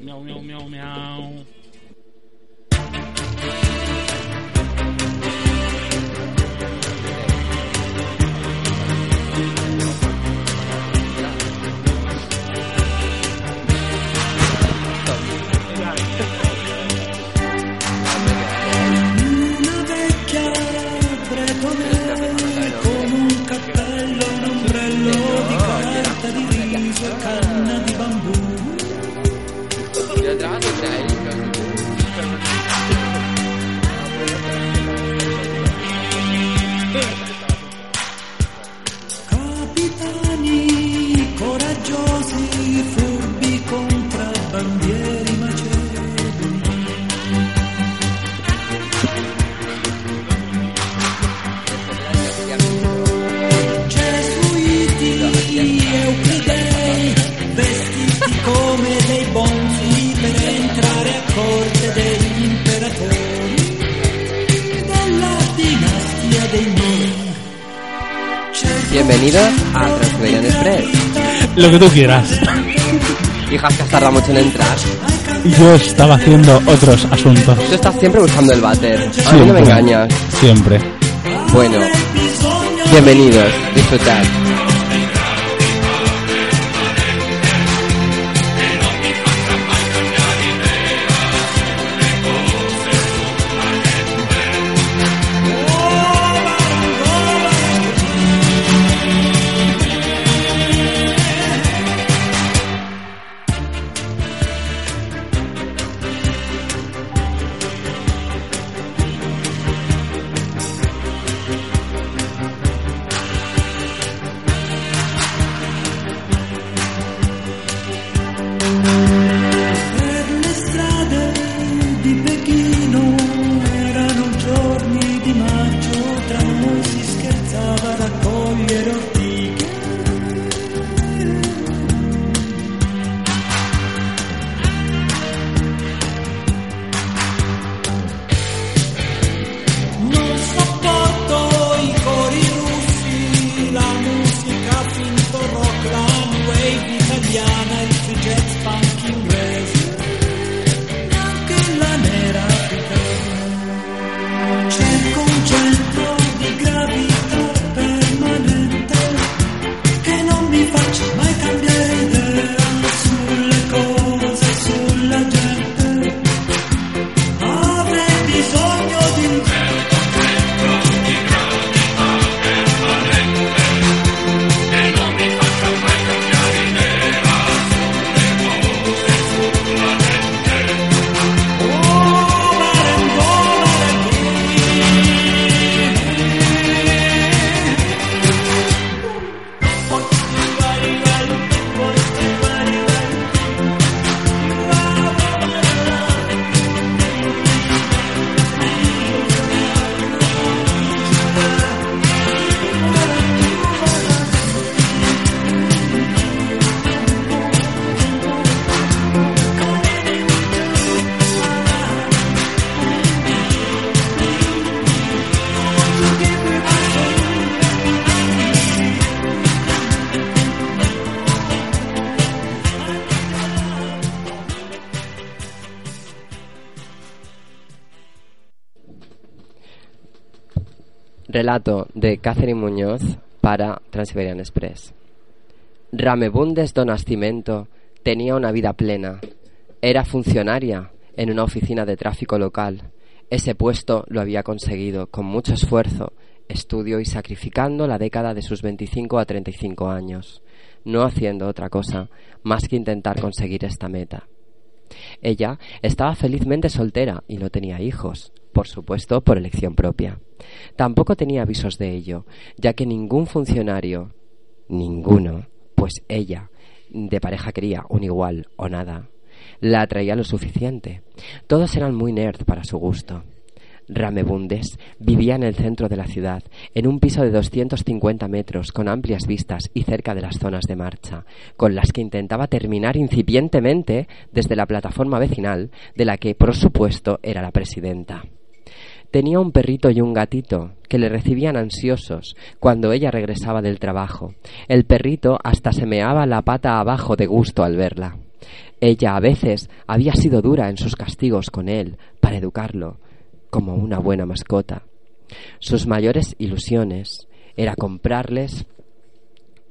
喵喵喵喵。Bienvenidos a Transiberian Express. Lo que tú quieras. Hijas que tarda mucho en entrar. Yo estaba haciendo otros asuntos. Tú estás siempre buscando el váter. A mí no Siempre. me engañas. Siempre. Bueno, bienvenidos. Disfrutad. Relato de Catherine Muñoz para Transiberian Express. Ramebundes do Nascimento tenía una vida plena. Era funcionaria en una oficina de tráfico local. Ese puesto lo había conseguido con mucho esfuerzo, estudio y sacrificando la década de sus 25 a 35 años, no haciendo otra cosa más que intentar conseguir esta meta. Ella estaba felizmente soltera y no tenía hijos, por supuesto por elección propia. Tampoco tenía avisos de ello, ya que ningún funcionario, ninguno, pues ella, de pareja quería un igual o nada, la atraía lo suficiente. Todos eran muy nerd para su gusto. Ramebundes vivía en el centro de la ciudad, en un piso de 250 metros, con amplias vistas y cerca de las zonas de marcha, con las que intentaba terminar incipientemente desde la plataforma vecinal, de la que, por supuesto, era la presidenta. Tenía un perrito y un gatito que le recibían ansiosos cuando ella regresaba del trabajo. El perrito hasta se meaba la pata abajo de gusto al verla. Ella a veces había sido dura en sus castigos con él para educarlo como una buena mascota. Sus mayores ilusiones era comprarles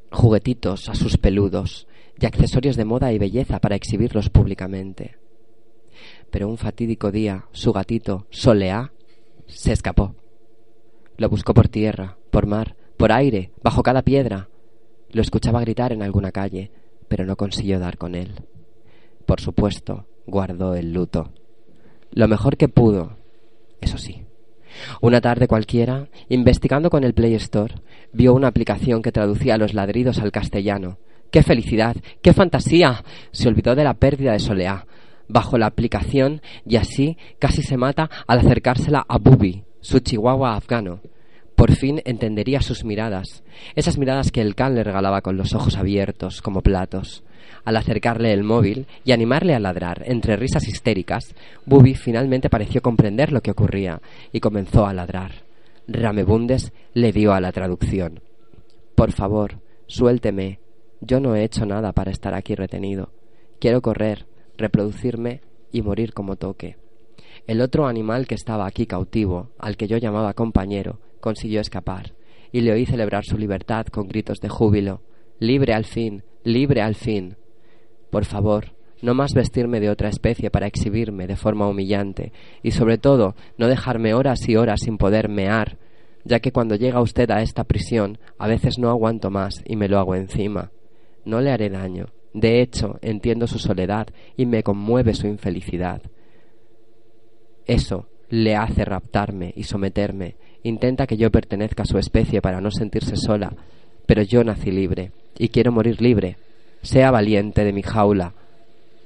juguetitos a sus peludos y accesorios de moda y belleza para exhibirlos públicamente. Pero un fatídico día su gatito, Soleá, se escapó. Lo buscó por tierra, por mar, por aire, bajo cada piedra. Lo escuchaba gritar en alguna calle, pero no consiguió dar con él. Por supuesto, guardó el luto. Lo mejor que pudo, eso sí. Una tarde cualquiera, investigando con el Play Store, vio una aplicación que traducía los ladridos al castellano. ¡Qué felicidad! ¡Qué fantasía! Se olvidó de la pérdida de Soleá bajo la aplicación y así casi se mata al acercársela a Bubi, su chihuahua afgano. Por fin entendería sus miradas, esas miradas que el can le regalaba con los ojos abiertos como platos. Al acercarle el móvil y animarle a ladrar entre risas histéricas, Bubi finalmente pareció comprender lo que ocurría y comenzó a ladrar. Ramebundes le dio a la traducción. Por favor, suélteme. Yo no he hecho nada para estar aquí retenido. Quiero correr, reproducirme y morir como toque. El otro animal que estaba aquí cautivo, al que yo llamaba compañero, consiguió escapar, y le oí celebrar su libertad con gritos de júbilo. Libre al fin, libre al fin. Por favor, no más vestirme de otra especie para exhibirme de forma humillante, y sobre todo no dejarme horas y horas sin poder mear, ya que cuando llega usted a esta prisión a veces no aguanto más y me lo hago encima. No le haré daño. De hecho, entiendo su soledad y me conmueve su infelicidad. Eso le hace raptarme y someterme. Intenta que yo pertenezca a su especie para no sentirse sola, pero yo nací libre y quiero morir libre. Sea valiente de mi jaula.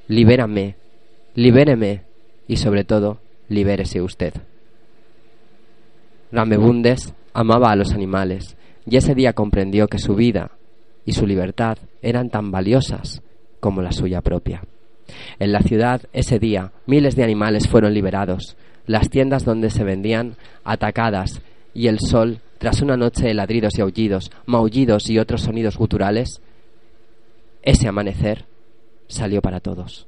Libérame, libéreme y sobre todo, libérese usted. Ramebundes amaba a los animales y ese día comprendió que su vida y su libertad eran tan valiosas como la suya propia. En la ciudad, ese día, miles de animales fueron liberados, las tiendas donde se vendían atacadas y el sol, tras una noche de ladridos y aullidos, maullidos y otros sonidos guturales, ese amanecer salió para todos.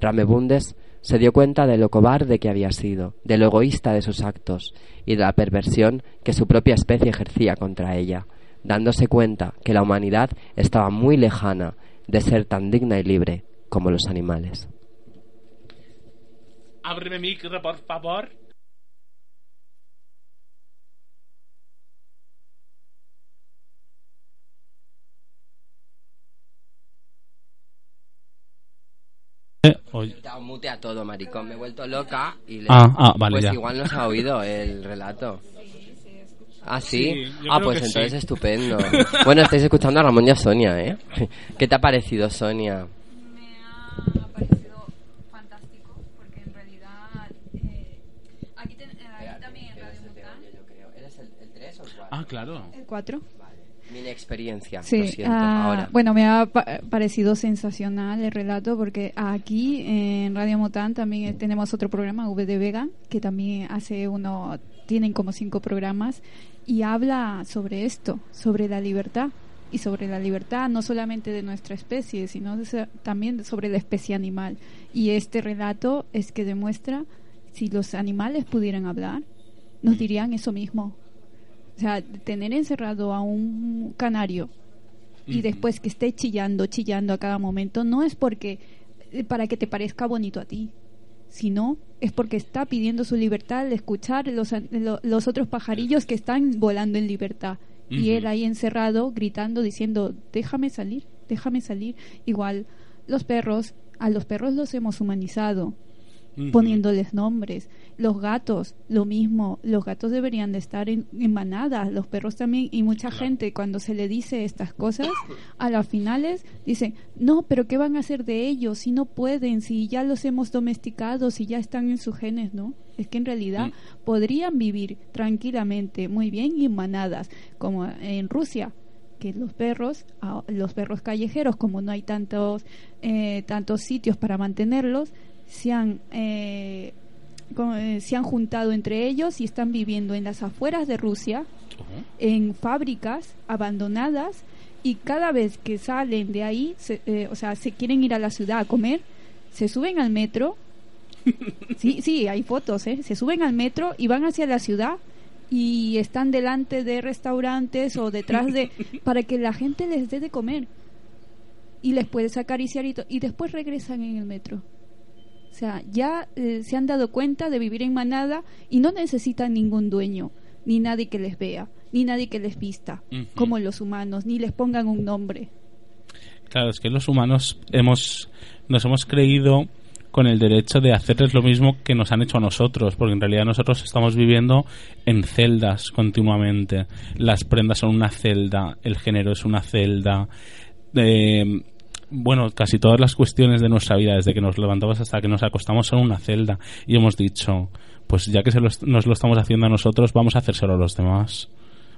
Ramebundes se dio cuenta de lo cobarde que había sido, de lo egoísta de sus actos y de la perversión que su propia especie ejercía contra ella, dándose cuenta que la humanidad estaba muy lejana de ser tan digna y libre como los animales. Ábreme micro, por favor. Eh, oye. Te mutea todo, maricón. Me he vuelto loca y le... Ah, ah, vale, pues ya. igual no se ha oído el relato. Ah, sí. Ah, pues entonces sí. estupendo. bueno, estáis escuchando a Ramón y a Sonia, ¿eh? ¿Qué te ha parecido, Sonia? Me ha parecido fantástico porque en realidad eh, aquí, ten- eh, aquí también en Radio Mután ¿Eres el 3 o el 4? Ah, claro. el 4 Mi experiencia, Sí, lo siento. ah, Ahora. bueno, me ha pa- parecido sensacional el relato porque aquí en Radio Mután también tenemos otro programa, V de Vega, que también hace uno, tienen como cinco programas y habla sobre esto, sobre la libertad y sobre la libertad no solamente de nuestra especie, sino de también sobre la especie animal. Y este relato es que demuestra si los animales pudieran hablar, nos dirían eso mismo. O sea, tener encerrado a un canario y después que esté chillando, chillando a cada momento, no es porque eh, para que te parezca bonito a ti, sino es porque está pidiendo su libertad al escuchar los, los otros pajarillos que están volando en libertad. Y él ahí encerrado, gritando, diciendo, déjame salir, déjame salir. Igual, los perros, a los perros los hemos humanizado, Poniéndoles nombres. Los gatos, lo mismo, los gatos deberían de estar en, en manadas, los perros también, y mucha Claro. gente cuando se le dice estas cosas, a las finales dicen, no, pero ¿qué van a hacer de ellos si no pueden, si ya los hemos domesticado, si ya están en sus genes, ¿no? Es que en realidad Mm. podrían vivir tranquilamente, muy bien, y en manadas, como en Rusia que los perros, los perros callejeros, como no hay tantos, eh, tantos sitios para mantenerlos, se han, eh, eh, se han juntado entre ellos y están viviendo en las afueras de Rusia, en fábricas abandonadas y cada vez que salen de ahí, se- eh, o sea, se quieren ir a la ciudad a comer, se suben al metro. Sí, sí, hay fotos, ¿eh? Se suben al metro y van hacia la ciudad y están delante de restaurantes o detrás de para que la gente les dé de comer y les puedes acariciar y, y después regresan en el metro. O sea, ya eh, se han dado cuenta de vivir en manada y no necesitan ningún dueño, ni nadie que les vea, ni nadie que les vista, como los humanos, ni les pongan un nombre. Claro, es que los humanos hemos nos hemos creído con el derecho de hacerles lo mismo que nos han hecho a nosotros, porque en realidad nosotros estamos viviendo en celdas continuamente. Las prendas son una celda, el género es una celda. eh, bueno, casi todas las cuestiones de nuestra vida, desde que nos levantamos hasta que nos acostamos, son una celda. Y hemos dicho, pues ya que se lo nos lo estamos haciendo a nosotros, vamos a hacérselo a los demás.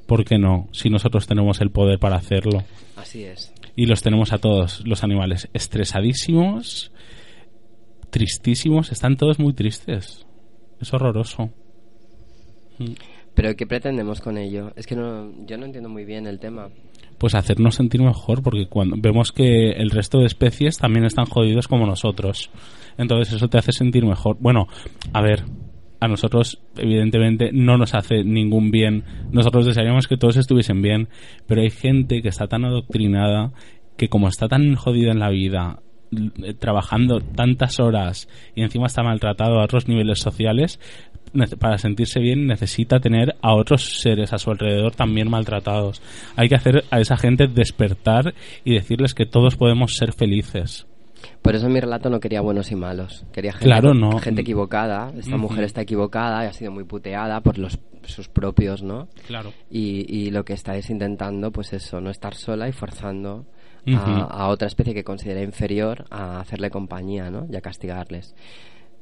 ¿Por qué no? Si nosotros tenemos el poder para hacerlo Así es. y los tenemos a todos los animales estresadísimos, tristísimos, están todos muy tristes. Es horroroso. Mm. Pero ¿qué pretendemos con ello? Es que no, yo no entiendo muy bien el tema. Pues hacernos sentir mejor, porque cuando vemos que el resto de especies también están jodidos como nosotros. Entonces eso te hace sentir mejor. Bueno, a ver, a nosotros evidentemente no nos hace ningún bien. Nosotros desearíamos que todos estuviesen bien, pero hay gente que está tan adoctrinada que como está tan jodida en la vida, trabajando tantas horas y encima está maltratado a otros niveles sociales, para sentirse bien necesita tener a otros seres a su alrededor también maltratados. Hay que hacer a esa gente despertar y decirles que todos podemos ser felices. Por eso mi relato no quería buenos y malos. Quería gente, Claro, no. gente equivocada. Esta mujer está equivocada y ha sido muy puteada por los sus propios, ¿no? Claro. Y, y lo que está es intentando, pues eso, no estar sola y forzando a, otra especie que considera inferior a hacerle compañía, ¿no? Y a castigarles.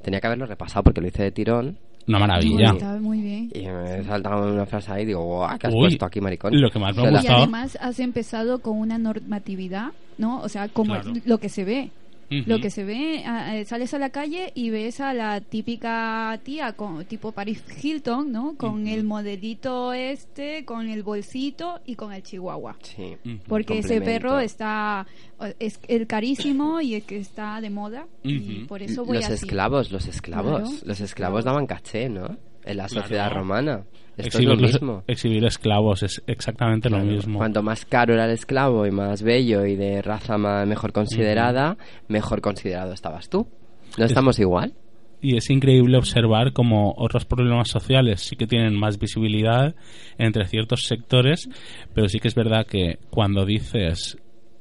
Tenía que haberlo repasado porque lo hice de tirón Una maravilla. Está muy bien. y me saltaba una frase ahí y digo, "Guau, ¿qué has Uy, puesto aquí, maricón? lo que más me ha la- Y gustado- además has empezado con una normatividad, ¿no? O sea, como Claro. lo que se ve. Lo que se ve, ah, eh, sales a la calle y ves a la típica tía con tipo Paris Hilton, ¿no? Con el modelito este, con el bolsito y con el chihuahua. Sí. Porque ese perro está es el carísimo y el que está de moda y por eso voy los así. esclavos, los esclavos, Claro, los esclavos daban caché, ¿no? En la Claro. sociedad romana. Esto exhibir, es lo mismo. exhibir esclavos es exactamente lo mismo. Cuanto más caro era el esclavo y más bello y de raza ma- mejor considerada, mejor considerado estabas tú. ¿No Es- estamos igual? Y es increíble observar cómo otros problemas sociales sí que tienen más visibilidad entre ciertos sectores, pero sí que es verdad que cuando dices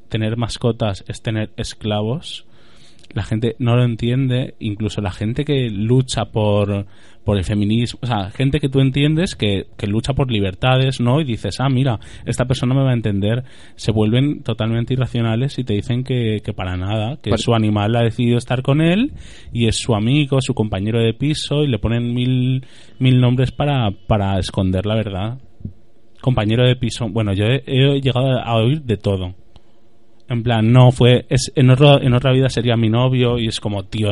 tener mascotas es tener esclavos, la gente no lo entiende, incluso la gente que lucha por, por el feminismo, o sea, gente que tú entiendes que, que lucha por libertades, ¿no? Y dices, ah, mira, esta persona me va a entender, se vuelven totalmente irracionales y te dicen que, que para nada, que su animal ha decidido estar con él y es su amigo, su compañero de piso y le ponen mil, mil nombres para, para esconder la verdad. Compañero de piso, bueno, yo he, he llegado a oír de todo. En plan, no fue. Es, en, otro, en otra vida sería mi novio y es como, tío,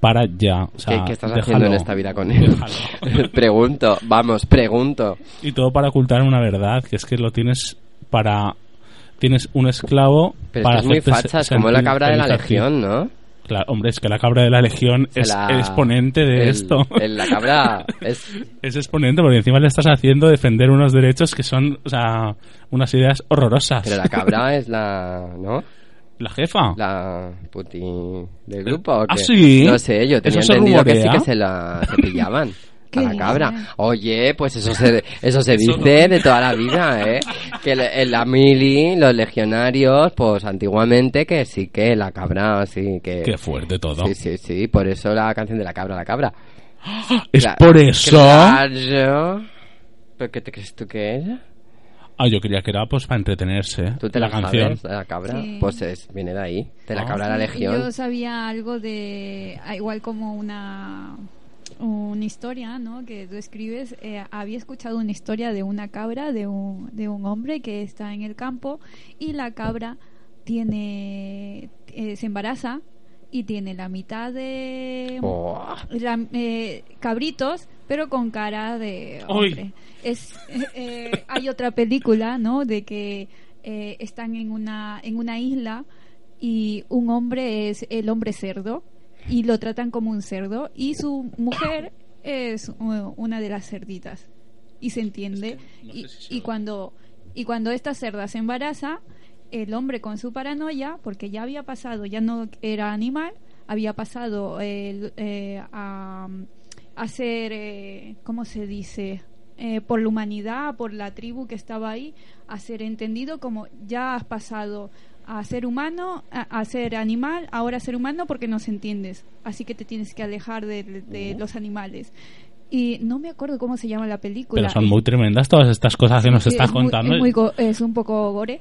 para ya. O sea, ¿Qué, qué estás déjalo, haciendo en esta vida con él? pregunto, vamos, pregunto. y todo para ocultar una verdad, que es que lo tienes para. Tienes un esclavo Pero para esto es muy hacerte facha, es se- como la cabra de la legión, ¿no? Claro, hombre, es que la cabra de la legión Se es la- exponente de el- esto. el- la cabra es... Es exponente porque encima le estás haciendo defender unos derechos que son, o sea, unas ideas horrorosas. Pero la cabra es la... ¿no? La jefa. La puti del grupo. ¿o ¿Ah, sí? No sé, yo tenía se entendido que sí que se la cepillaban. ¿Qué A la cabra. Oye, pues eso se, eso se Eso dice de toda la vida, ¿eh? Que en la mili, los legionarios, pues antiguamente que sí que la cabra, sí que... Qué fuerte todo. Sí, sí, sí, por eso la canción de la cabra, la cabra. Es Cla- por eso. Claro. ¿Pero qué te crees tú que es? Ah, yo creía que era pues para entretenerse. ¿Tú te la, la, canción. sabes, la cabra? Sí. Pues es, viene de ahí, de la Ah. cabra de la Sí, legión. Yo sabía algo de, ah, igual como una, una historia, ¿no? Que tú escribes. eh, había escuchado una historia de una cabra, de un, de un hombre que está en el campo y la cabra tiene, eh, se embaraza y tiene la mitad de Oh. la- eh, cabritos, pero con cara de hombre. Es, eh, eh, hay otra película, ¿no? De que eh, están en una, en una isla y un hombre es el hombre cerdo y lo tratan como un cerdo y su mujer es uh, una de las cerditas y se entiende no y, sé si se y cuando y cuando esta cerda se embaraza el hombre con su paranoia porque ya había pasado ya no era animal había pasado eh, eh, a, a ser eh, cómo se dice Eh, por la humanidad por la tribu que estaba ahí a ser entendido como ya has pasado a ser humano a, a ser animal ahora ser humano porque nos entiendes así que te tienes que alejar de, de los animales y no me acuerdo cómo se llama la película Pero son muy tremendas todas estas cosas que nos Sí, estás es muy- contando. es, muy es un poco gore,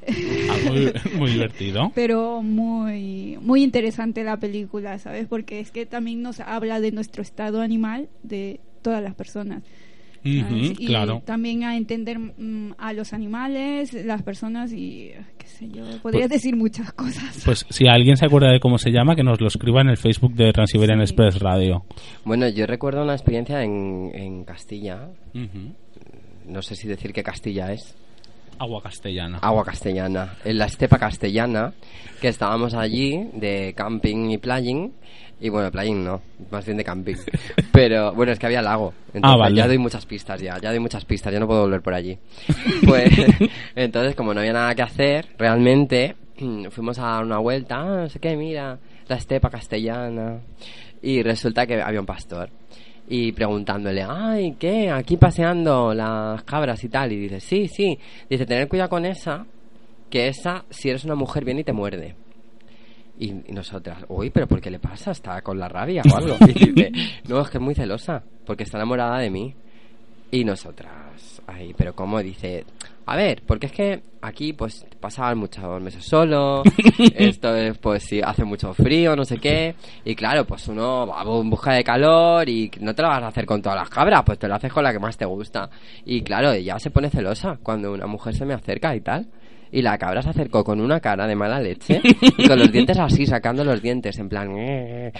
Ah, muy, muy divertido. pero muy, muy interesante la película, ¿sabes? Porque es que también nos habla de nuestro estado animal de todas las personas. Y claro. también a entender mm, a los animales, las personas y qué sé yo, podría decir muchas cosas. Pues si alguien se acuerda de cómo se llama, que nos lo escriba en el Facebook de Transiberian Sí. Express Radio. Bueno, yo recuerdo una experiencia en, en Castilla. No sé si decir qué Castilla es. Agua castellana. Agua castellana. En la estepa castellana, que estábamos allí de camping y playing. Y bueno, playing no, más bien de camping. Pero bueno, es que había lago. Entonces, Ah, vale. Ya doy muchas pistas ya, ya doy muchas pistas, ya no puedo volver por allí. Pues entonces, como no había nada que hacer, realmente fuimos a dar una vuelta, ah, no sé qué, mira, la estepa castellana. Y resulta que había un pastor. Y preguntándole, ay, ¿qué? Aquí paseando las cabras y tal. Y dice, sí, sí. Dice, tener cuidado con esa, que esa, si eres una mujer, viene y te muerde. Y, y nosotras, uy, pero ¿por qué le pasa? ¿Está con la rabia o algo? Y dice, no, es que es muy celosa, porque está enamorada de mí. Y nosotras, pero ¿cómo? Dice, a ver, porque es que aquí pues pasaban muchos meses solo, esto es pues si hace mucho frío, no sé qué, y claro, pues uno va en busca de calor y no te lo vas a hacer con todas las cabras, pues te lo haces con la que más te gusta. Y claro, ella se pone celosa cuando una mujer se me acerca y tal. Y la cabra se acercó con una cara de mala leche y con los dientes así, sacando los dientes, en plan... "Eh".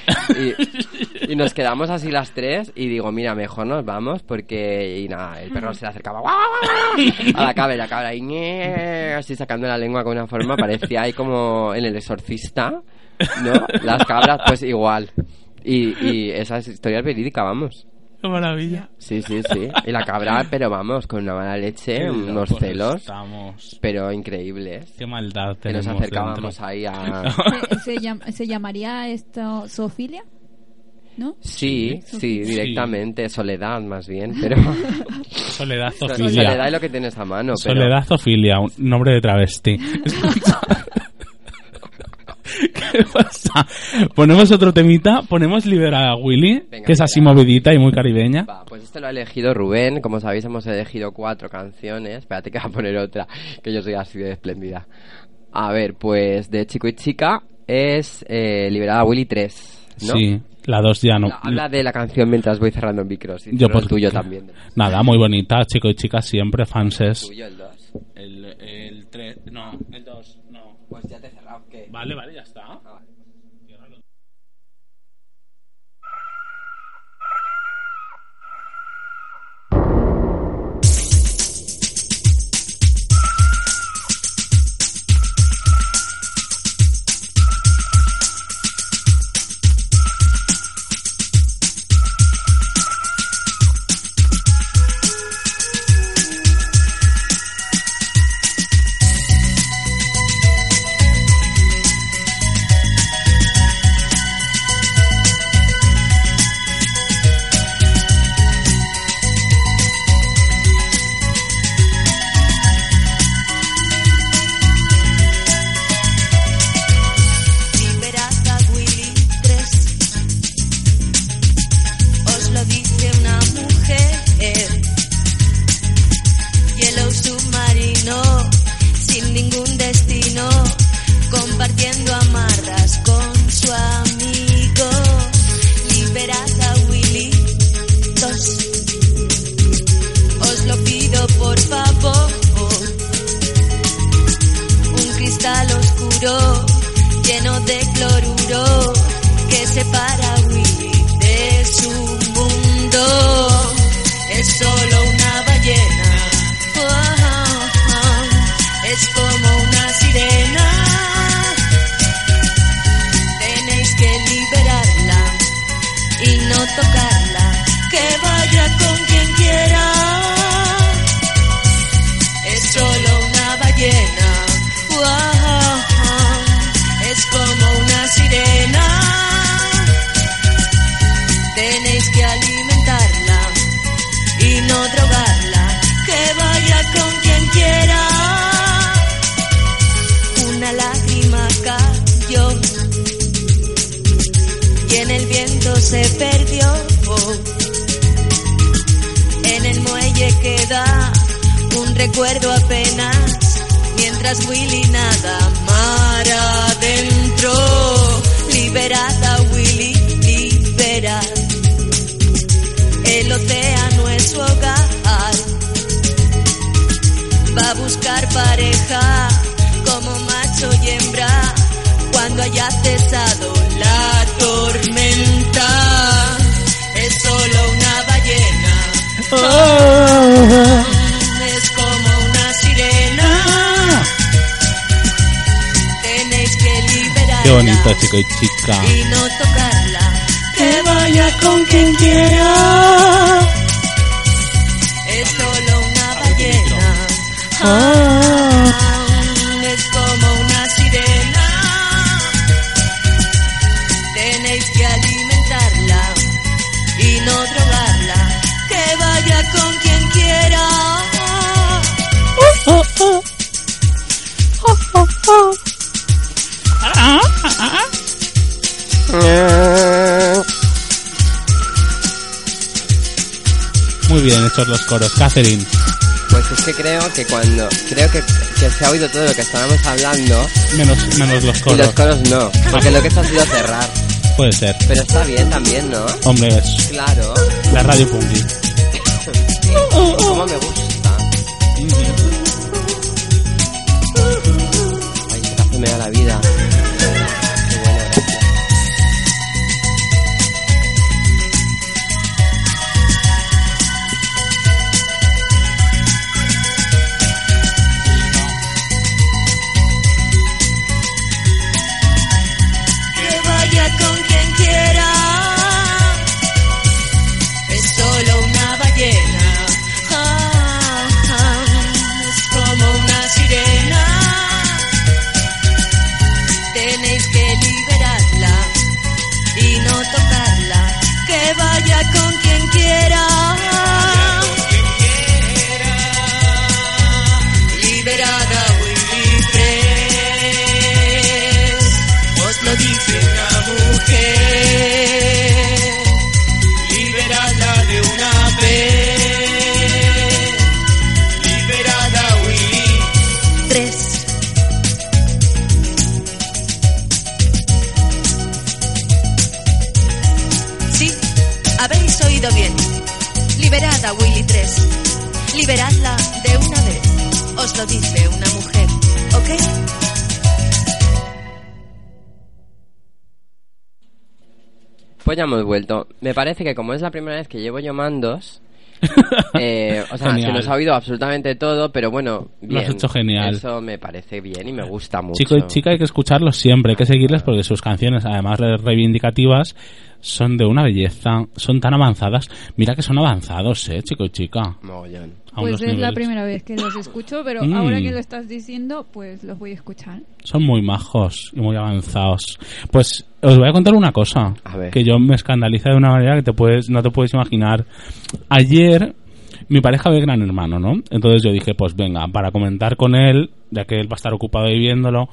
Y, y nos quedamos así las tres y digo, mira, mejor nos vamos porque... Y nada, el perro se le acercaba a la cabra y la cabra y así sacando la lengua con una forma, parecía ahí como en el exorcista, ¿no? Las cabras, pues igual. Y, y esa es verídica, vamos. Qué maravilla. Sí, sí, sí. Y la cabra, pero vamos, con una mala leche, Qué unos celos, Estamos. pero increíbles. Qué maldad Que nos acercábamos dentro. ahí a... ¿Se, se llam- se llamaría esto zoofilia? ¿No? Sí, sí, Sí. directamente. Soledad, más bien, pero... Soledad So- Zofilia. Soledad es lo que tienes a mano, pero... Soledad Zofilia, un nombre de travesti. ¿Qué pasa? Ponemos otro temita, ponemos Libera a Willy, Venga, que es así libera. movidita y muy caribeña. Va, pues este lo ha elegido Rubén. Como sabéis, hemos elegido cuatro canciones. Espérate que voy a poner otra, que yo soy así de espléndida. A ver, pues de Chico y Chica es eh, Liberada Willy 3, ¿no? Sí, la dos ya no. Habla- de la canción mientras voy cerrando micros. Y Yo cierro por el tuyo también. Nada, muy bonita, chico y chica siempre, fanses. Tuyo, el 2. El, el 3, no, el 2, no. Pues ya te he cerrado, ¿qué? Vale, vale, ya está. Ah, vale. Perdió. En el muelle queda un recuerdo apenas, mientras Willy nada mar adentro. Liberada Willy, libera. El océano es su hogar. Va a buscar pareja como macho y hembra cuando haya cesado la tormenta. Es como una sirena. Tenéis que liberarla Qué bonito, chico y chica. y no tocarla. Que vaya con quien quiera. Es solo una ballena. Ah, Hechos los coros. Catherine. Pues es que creo que cuando... Creo que, que se ha oído todo lo que estábamos hablando Menos, menos los y coros. los coros no. Porque lo que esto ha sido cerrar. Puede ser. Pero está bien también, ¿no? Hombre, es Claro. la radio punky. Cómo me gusta. Me parece que como es la primera vez que llevo yo mandos, eh, o sea, se Genial. nos ha oído absolutamente todo, pero bueno, Lo bien. has hecho genial. Eso me parece bien y me gusta mucho. Chico y chica hay que escucharlos siempre, hay que seguirles porque sus canciones, además de reivindicativas, son de una belleza, son tan avanzadas. Mira que son avanzados, eh, chico y chica. Mogollón. A Pues es la niveles. primera vez que los escucho, pero Mm. ahora que lo estás diciendo, pues los voy a escuchar. Son muy majos y muy avanzados. Pues os voy a contar una cosa A ver. que yo me escandaliza de una manera que te puedes no te puedes imaginar. Ayer mi pareja ve Gran Hermano, ¿no? Entonces yo dije, pues venga, para comentar con él, ya que él va a estar ocupado ahí viéndolo,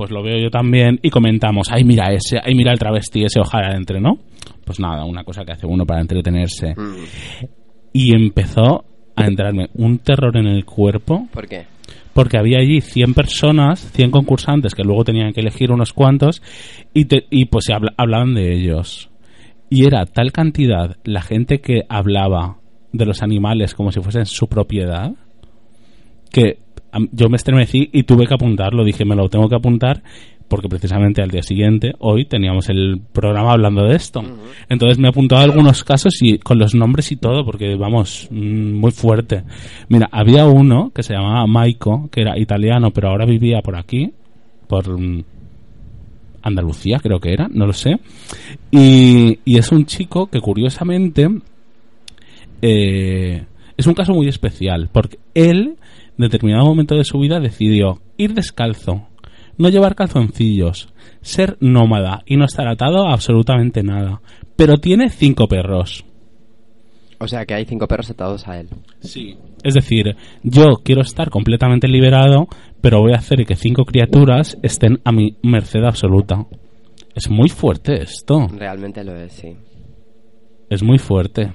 pues lo veo yo también y comentamos, ay mira ese, ay mira el travesti, ese ojalá entre, ¿no? Pues nada, una cosa que hace uno para entretenerse. Mm. Y empezó a entrarme un terror en el cuerpo ¿Por qué? porque había allí 100 personas, 100 concursantes que luego tenían que elegir unos cuantos y, te- y pues se habla- hablaban de ellos. Y era tal cantidad la gente que hablaba de los animales como si fuesen su propiedad que yo me estremecí y tuve que apuntarlo. Dije, me lo tengo que apuntar porque precisamente al día siguiente, hoy, teníamos el programa hablando de esto. Entonces me he apuntado a algunos casos y con los nombres y todo, porque vamos, mm, muy fuerte. Mira, había uno que se llamaba Maiko, que era italiano, pero ahora vivía por aquí, por mm, Andalucía, creo que era, no lo sé. Y, y es un chico que curiosamente eh, es un caso muy especial, porque él, en determinado momento de su vida, decidió ir descalzo, no llevar calzoncillos, ser nómada y no estar atado a absolutamente nada. Pero tiene cinco perros. O sea que hay cinco perros atados a él. Sí. Es decir, yo quiero estar completamente liberado, pero voy a hacer que cinco criaturas estén a mi merced absoluta. Es muy fuerte esto. Realmente lo es, sí. Es muy fuerte.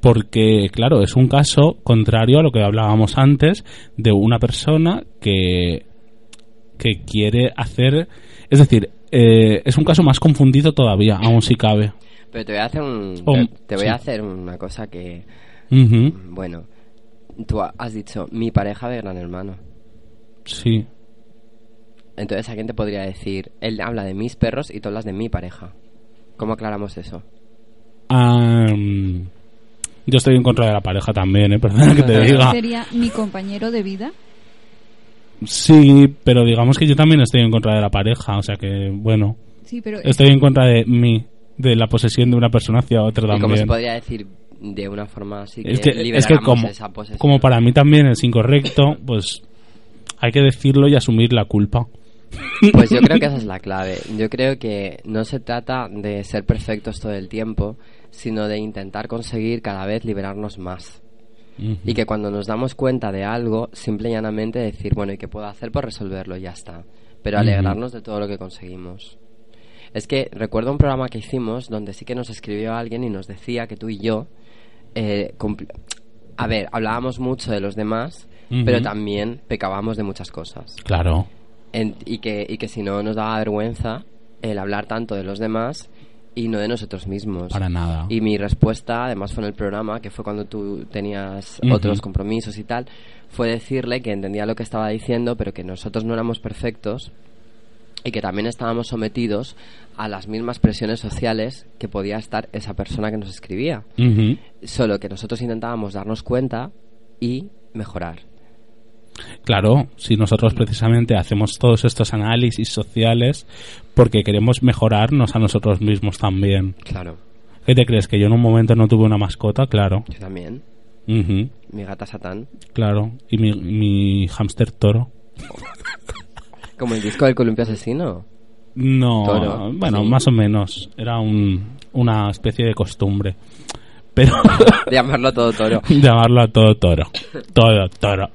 Porque, claro, es un caso contrario a lo que hablábamos antes de una persona que, que quiere hacer... Es decir, eh, es un caso más confundido todavía, aún si cabe. Pero te voy a hacer un, Oh, te, te voy sí. a hacer una cosa que, bueno, tú ha- has dicho mi pareja de gran hermano. Sí. Entonces, ¿a quién te podría decir? Él habla de mis perros y tú hablas de mi pareja. ¿Cómo aclaramos eso? Am, yo estoy en contra de la pareja también, ¿eh? Perdona que te diga. Sería mi compañero de vida. Sí, pero digamos que yo también estoy en contra de la pareja, o sea que, bueno, Sí, pero estoy en contra de mí, de la posesión de una persona hacia otra ¿Y cómo se también. podría decir de una forma así que, Es que, es que como, esa posesión? como para mí también es incorrecto, pues hay que decirlo y asumir la culpa. Pues yo creo que esa es la clave. Yo creo que no se trata de ser perfectos todo el tiempo, sino de intentar conseguir cada vez liberarnos más. Y que cuando nos damos cuenta de algo, simple y llanamente decir, bueno, ¿y qué puedo hacer por resolverlo? Y ya está. Pero alegrarnos de todo lo que conseguimos. Es que recuerdo un programa que hicimos donde sí que nos escribió alguien y nos decía que tú y yo, eh, a ver, hablábamos mucho de los demás, pero también pecábamos de muchas cosas. Claro. En- y, que, y que si no nos daba vergüenza el hablar tanto de los demás y no de nosotros mismos. Para nada. Y mi respuesta, además fue en el programa, que fue cuando tú tenías otros compromisos y tal, fue decirle que entendía lo que estaba diciendo, pero que nosotros no éramos perfectos y que también estábamos sometidos a las mismas presiones sociales que podía estar esa persona que nos escribía. Solo que nosotros intentábamos darnos cuenta y mejorar. Claro, si nosotros precisamente hacemos todos estos análisis sociales porque queremos mejorarnos a nosotros mismos también. Claro, ¿Qué te crees? ¿Que yo en un momento no tuve una mascota? Claro. yo también. Mi gata Satán. Claro. Y mi, mi hámster toro. Como el disco del columpio asesino. No, Toro, bueno, sí. más o menos. Era un, una especie de costumbre. Pero llamarlo todo toro. llamarlo a todo toro. Todo toro.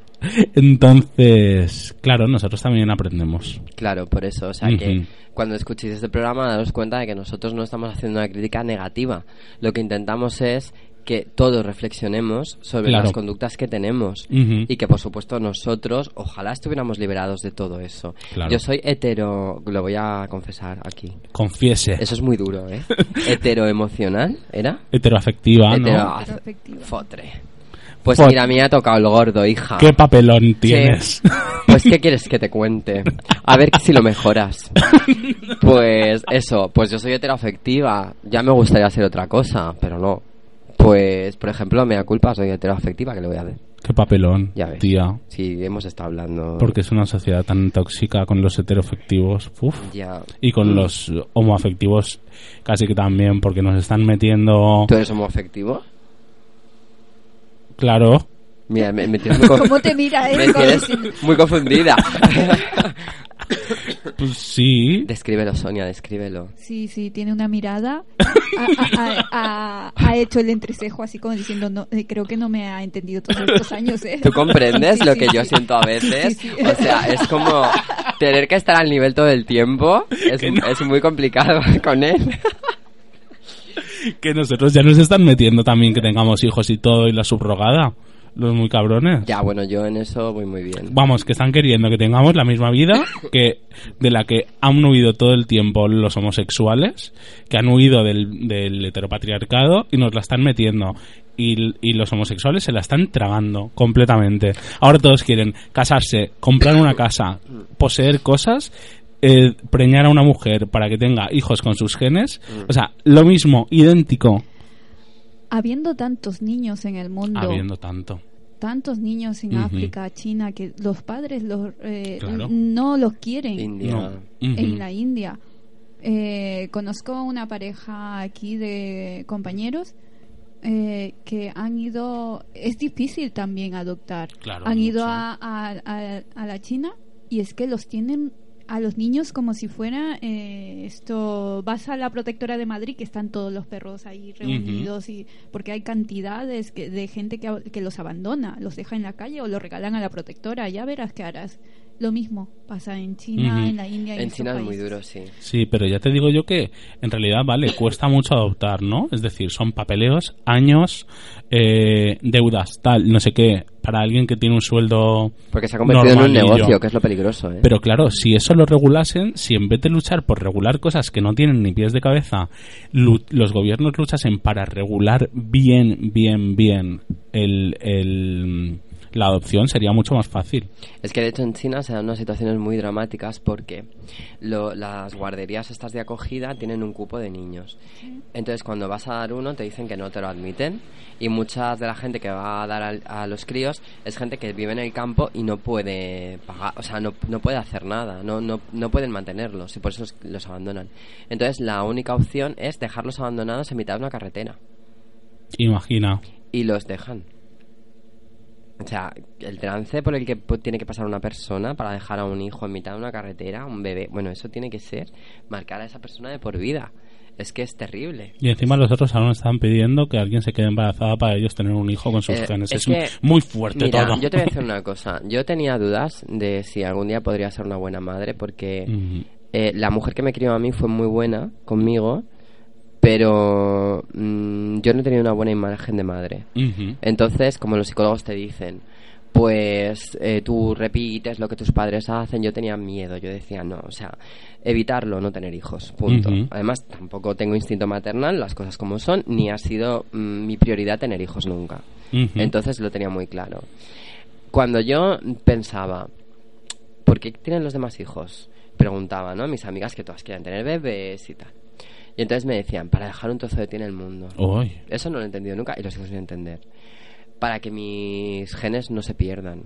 Entonces, claro, nosotros también aprendemos. Claro, por eso. O sea que cuando escuchéis este programa, daros cuenta de que nosotros no estamos haciendo una crítica negativa. Lo que intentamos es que todos reflexionemos sobre Claro. las conductas que tenemos. Y que, por supuesto, nosotros ojalá estuviéramos liberados de todo eso. Claro. Yo soy hetero, lo voy a confesar aquí. Confiese. Eso es muy duro, ¿eh? Heteroemocional, ¿era? Heteroafectiva, ¿no? Hetero- Heteroafectiva. Fotre. Pues mira, a mí me ha tocado el gordo, hija. ¿Qué papelón tienes? Sí. Pues, ¿qué quieres que te cuente? A ver si lo mejoras. Pues eso, pues yo soy heteroafectiva. Ya me gustaría ser otra cosa, pero no. Pues, por ejemplo, me da culpa, soy heteroafectiva, que le voy a ver. ¿Qué papelón, Ya ves. tía? Sí, hemos estado hablando. Porque es una sociedad tan tóxica con los heteroafectivos. Uf. Ya. Y con los homoafectivos casi que también, porque nos están metiendo... ¿Tú eres homoafectivo? Claro, Mira, me, me tienes muy, conf- ¿Cómo te mira, eh? me muy confundida. pues sí. descríbelo, Sonia, descríbelo. Sí, sí, tiene una mirada. Ha, ha- ha- ha hecho el entrecejo así como diciendo, no, eh, creo que no me ha entendido todos estos años, ¿eh? ¿Tú comprendes Sí, lo sí, que yo siento a veces? Sí, sí. O sea, es como tener que estar al nivel todo el tiempo. Es, Que no. es muy complicado con él. Que nosotros ya nos están metiendo también que tengamos hijos y todo y la subrogada. Los muy cabrones. Ya, bueno, yo en eso voy muy bien. Vamos, que están queriendo que tengamos la misma vida que de la que han huido todo el tiempo los homosexuales, que han huido del, del heteropatriarcado y nos la están metiendo. Y, y los homosexuales se la están tragando completamente. Ahora todos quieren casarse, comprar una casa, poseer cosas, eh, preñar a una mujer para que tenga hijos con sus genes. O sea, lo mismo, idéntico, Habiendo tantos niños en el mundo, habiendo tanto. tantos niños en. África, China, que los padres los, eh, Claro. no los quieren India. No. Ujú. en la India. Eh, conozco una pareja aquí de compañeros eh, que han ido, es difícil también adoptar, Claro, han ido mucho. a, a- a- a la China y es que los tienen a los niños como si fuera eh, esto vas a la protectora de Madrid que están todos los perros ahí reunidos y porque hay cantidades que- de gente que, que los abandona los deja en la calle o los regalan a la protectora. Ya verás qué harás lo mismo pasa en China en la India y En China es muy duro, sí. Sí, pero ya te digo yo que en realidad, vale, cuesta mucho adoptar, ¿no? Es decir, son papeleos, años, eh, deudas, tal, no sé qué, para alguien que tiene un sueldo. Porque se ha convertido en un negocio, que es lo peligroso, ¿eh? Pero claro, si eso lo regulasen, si en vez de luchar por regular cosas que no tienen ni pies de cabeza, los gobiernos luchasen para regular bien, bien, bien el, el- la adopción, sería mucho más fácil. Es que de hecho en China se dan unas situaciones muy dramáticas porque lo- las guarderías estas de acogida tienen un cupo de niños. Entonces cuando vas a dar uno te dicen que no te lo admiten y mucha de la gente que va a dar al- a, los críos es gente que vive en el campo y no puede pagar, o sea, no, no puede hacer nada, no, no, no pueden mantenerlos y por eso los- los abandonan. Entonces la única opción es dejarlos abandonados en mitad de una carretera Imagina. y los dejan. O sea, el trance por el que tiene que pasar una persona para dejar a un hijo en mitad de una carretera, un bebé, bueno, eso tiene que ser marcar a esa persona de por vida. Es que es terrible. Y encima los otros aún están pidiendo que alguien se quede embarazada para ellos tener un hijo con sus Eh, genes. Es, que, muy fuerte mira, todo. Yo te voy a decir una cosa. Yo tenía dudas de si algún día podría ser una buena madre porque eh, la mujer que me crió a mí fue muy buena conmigo, pero mm, yo no tenía una buena imagen de madre. Entonces, como los psicólogos te dicen, pues eh, tú repites lo que tus padres hacen, yo tenía miedo, yo decía, no, o sea, evitarlo, no tener hijos, punto. Además, tampoco tengo instinto maternal, las cosas como son, ni ha sido mm, mi prioridad tener hijos nunca. Entonces lo tenía muy claro. Cuando yo pensaba, ¿por qué tienen los demás hijos? Preguntaba, ¿no? A mis amigas que todas querían tener bebés y tal. Y entonces me decían, para dejar un trozo de ti en el mundo. Eso no lo he entendido nunca y lo sigo sin entender. Para que mis genes no se pierdan.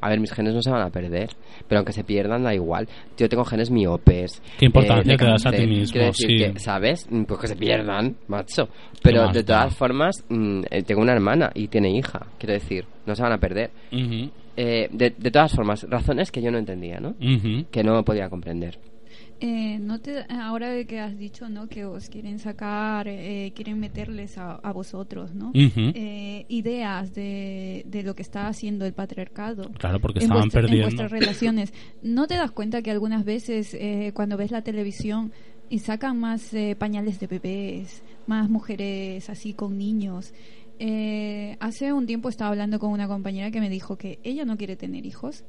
A ver, mis genes no se van a perder, pero aunque se pierdan da igual. Yo tengo genes miopes. ¿Qué importancia de te das a ti mismo? Quiero decir Sí. que, ¿sabes? Pues que se pierdan, macho. Pero de todas da? formas, mm, eh, tengo una hermana y tiene hija. Quiero decir, no se van a perder. Eh, de, de todas formas, razones que yo no entendía, ¿no? Que no podía comprender. Eh, no te, ahora que has dicho no que os quieren sacar eh, quieren meterles a, a vosotros no. Eh, ideas de, de lo que está haciendo el patriarcado Claro, porque estaban vuestra- en perdiendo. vuestras relaciones no te das cuenta que algunas veces eh, cuando ves la televisión y sacan más eh, pañales de bebés más mujeres así con niños eh, hace un tiempo estaba hablando con una compañera que me dijo que ella no quiere tener hijos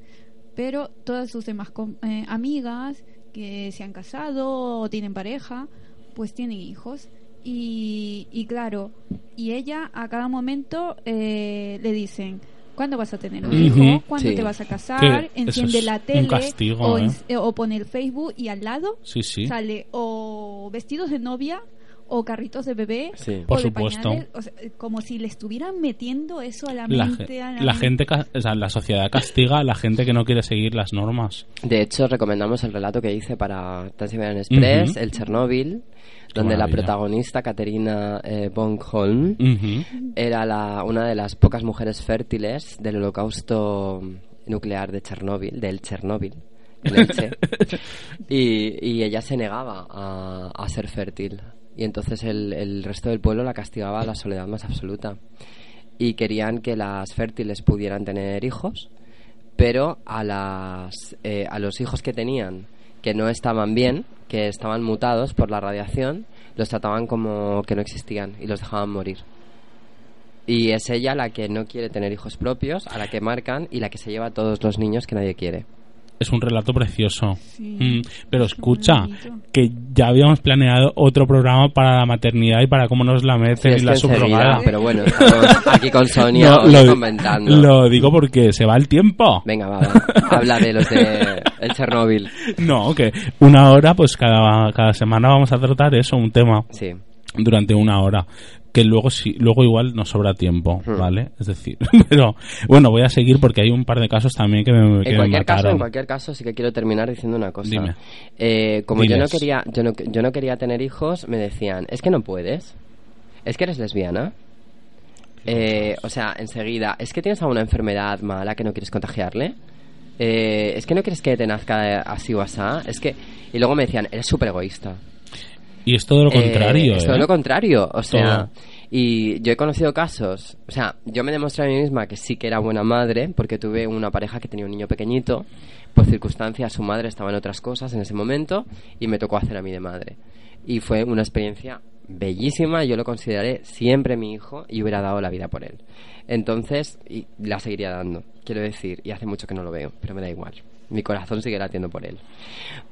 pero todas sus demás com- amigas que se han casado o tienen pareja, pues tienen hijos. Y, y claro, y ella a cada momento eh, le dicen, ¿cuándo vas a tener un hijo? ¿Cuándo Sí. te vas a casar? Enciende la tele castigo, o, ¿eh? eh, o pone el Facebook y al lado Sí, sí. sale o vestidos de novia o carritos de bebé Sí. o Por de supuesto. pañales, o sea, como si le estuvieran metiendo eso a la La, mente. a la mente. gente, ca- o sea, la sociedad castiga a la gente que no quiere seguir las normas. De hecho, recomendamos el relato que hice para Transiberian Express, el Chernobyl, donde la protagonista, Katerina eh, von Holm, era la, una de las pocas mujeres fértiles del holocausto nuclear de Chernóbil, del Chernóbil. en Elche. y, y ella se negaba a, a ser fértil. Y entonces el, el resto del pueblo la castigaba a la soledad más absoluta. Y querían que las fértiles pudieran tener hijos, pero a, las, eh, a los hijos que tenían que no estaban bien, que estaban mutados por la radiación, los trataban como que no existían y los dejaban morir. Y es ella la que no quiere tener hijos propios, a la que marcan y la que se lleva a todos los niños que nadie quiere. Es un relato precioso. Sí. Mm, pero Es escucha, que ya habíamos planeado otro programa para la maternidad y para cómo nos la Sí, meten es y la subrogada. pero bueno, estamos aquí con Sonia No, lo, comentando. lo digo porque se va el tiempo. Venga, va, va. Habla de los de el Chernóbil. No, que una hora, pues cada, cada semana vamos a tratar eso, un tema. Sí. Durante una hora que luego sí, luego igual nos sobra tiempo, Hmm. ¿vale? Es decir, pero bueno, voy a seguir porque hay un par de casos también que me, que En me cualquier caso, en cualquier caso, sí que quiero terminar diciendo una cosa. Dime. Eh, como yo no quería, yo no, yo no quería tener hijos, me decían, es que no puedes, es que eres lesbiana. Eh, o sea, enseguida, es que tienes alguna enfermedad mala que no quieres contagiarle. Eh, es que no quieres que te nazca así o asá. Es que y luego me decían, eres súper egoísta. Y es todo lo Eh, contrario, es ¿eh? todo lo contrario, o sea, Todo. y yo he conocido casos, o sea, yo me demostré a mí misma que sí que era buena madre porque tuve una pareja que tenía un niño pequeñito, por circunstancias su madre estaba en otras cosas en ese momento y me tocó hacer a mí de madre. Y fue una experiencia bellísima, yo lo consideraré siempre mi hijo y hubiera dado la vida por él. Entonces, y la seguiría dando, quiero decir, y hace mucho que no lo veo, pero me da igual. Mi corazón sigue latiendo por él.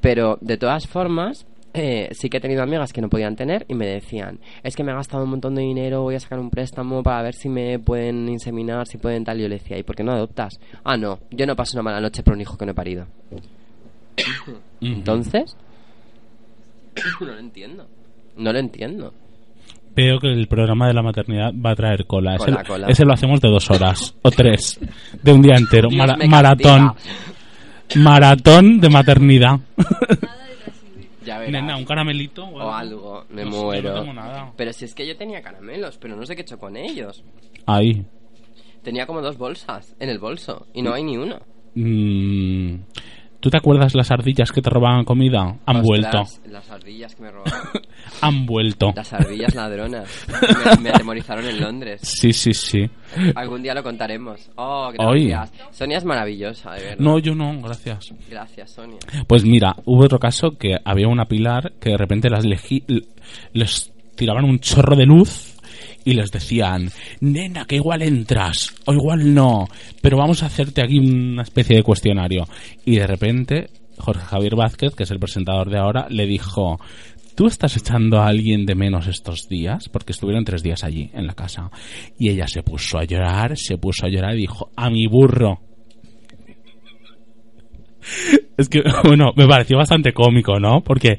Pero de todas formas, eh, sí que he tenido amigas que no podían tener y me decían, es que me he gastado un montón de dinero, voy a sacar un préstamo para ver si me pueden inseminar, si pueden tal. Y yo le decía, ¿y por qué no adoptas? Ah, no, yo no paso una mala noche por un hijo que no he parido. Entonces, no lo entiendo. No lo entiendo. Veo que el programa de la maternidad va a traer cola. Ese, Cola, cola. ese lo hacemos de dos horas o tres, de un día entero. Mara- maratón. Maratón de maternidad. Ya verás. Nena, un caramelito o algo. O algo, me No muero. no tengo nada. Pero si es que yo tenía caramelos, pero no sé qué he hecho con ellos. Ahí. Tenía como dos bolsas en el bolso y no hay ni uno. Mm, ¿Tú te acuerdas las ardillas que te robaban comida? Han vuelto. Las ardillas que me robaron. Han vuelto. Las ardillas ladronas. Me, me atemorizaron en Londres. Sí, sí, sí. Algún día lo contaremos. Oh, Hoy. gracias. Sonia es maravillosa, de verdad. No, yo no, gracias. Gracias, Sonia. Pues mira, hubo otro caso que había una pilar que de repente las les tiraban un chorro de luz y les decían, nena, que igual entras, o igual no, pero vamos a hacerte aquí una especie de cuestionario. Y de repente, Jorge Javier Vázquez, que es el presentador de ahora, le dijo, ¿tú estás echando a alguien de menos estos días? Porque estuvieron tres días allí, en la casa. Y ella se puso a llorar, se puso a llorar y dijo, a mi burro. Es que, bueno, me pareció bastante cómico, ¿no? Porque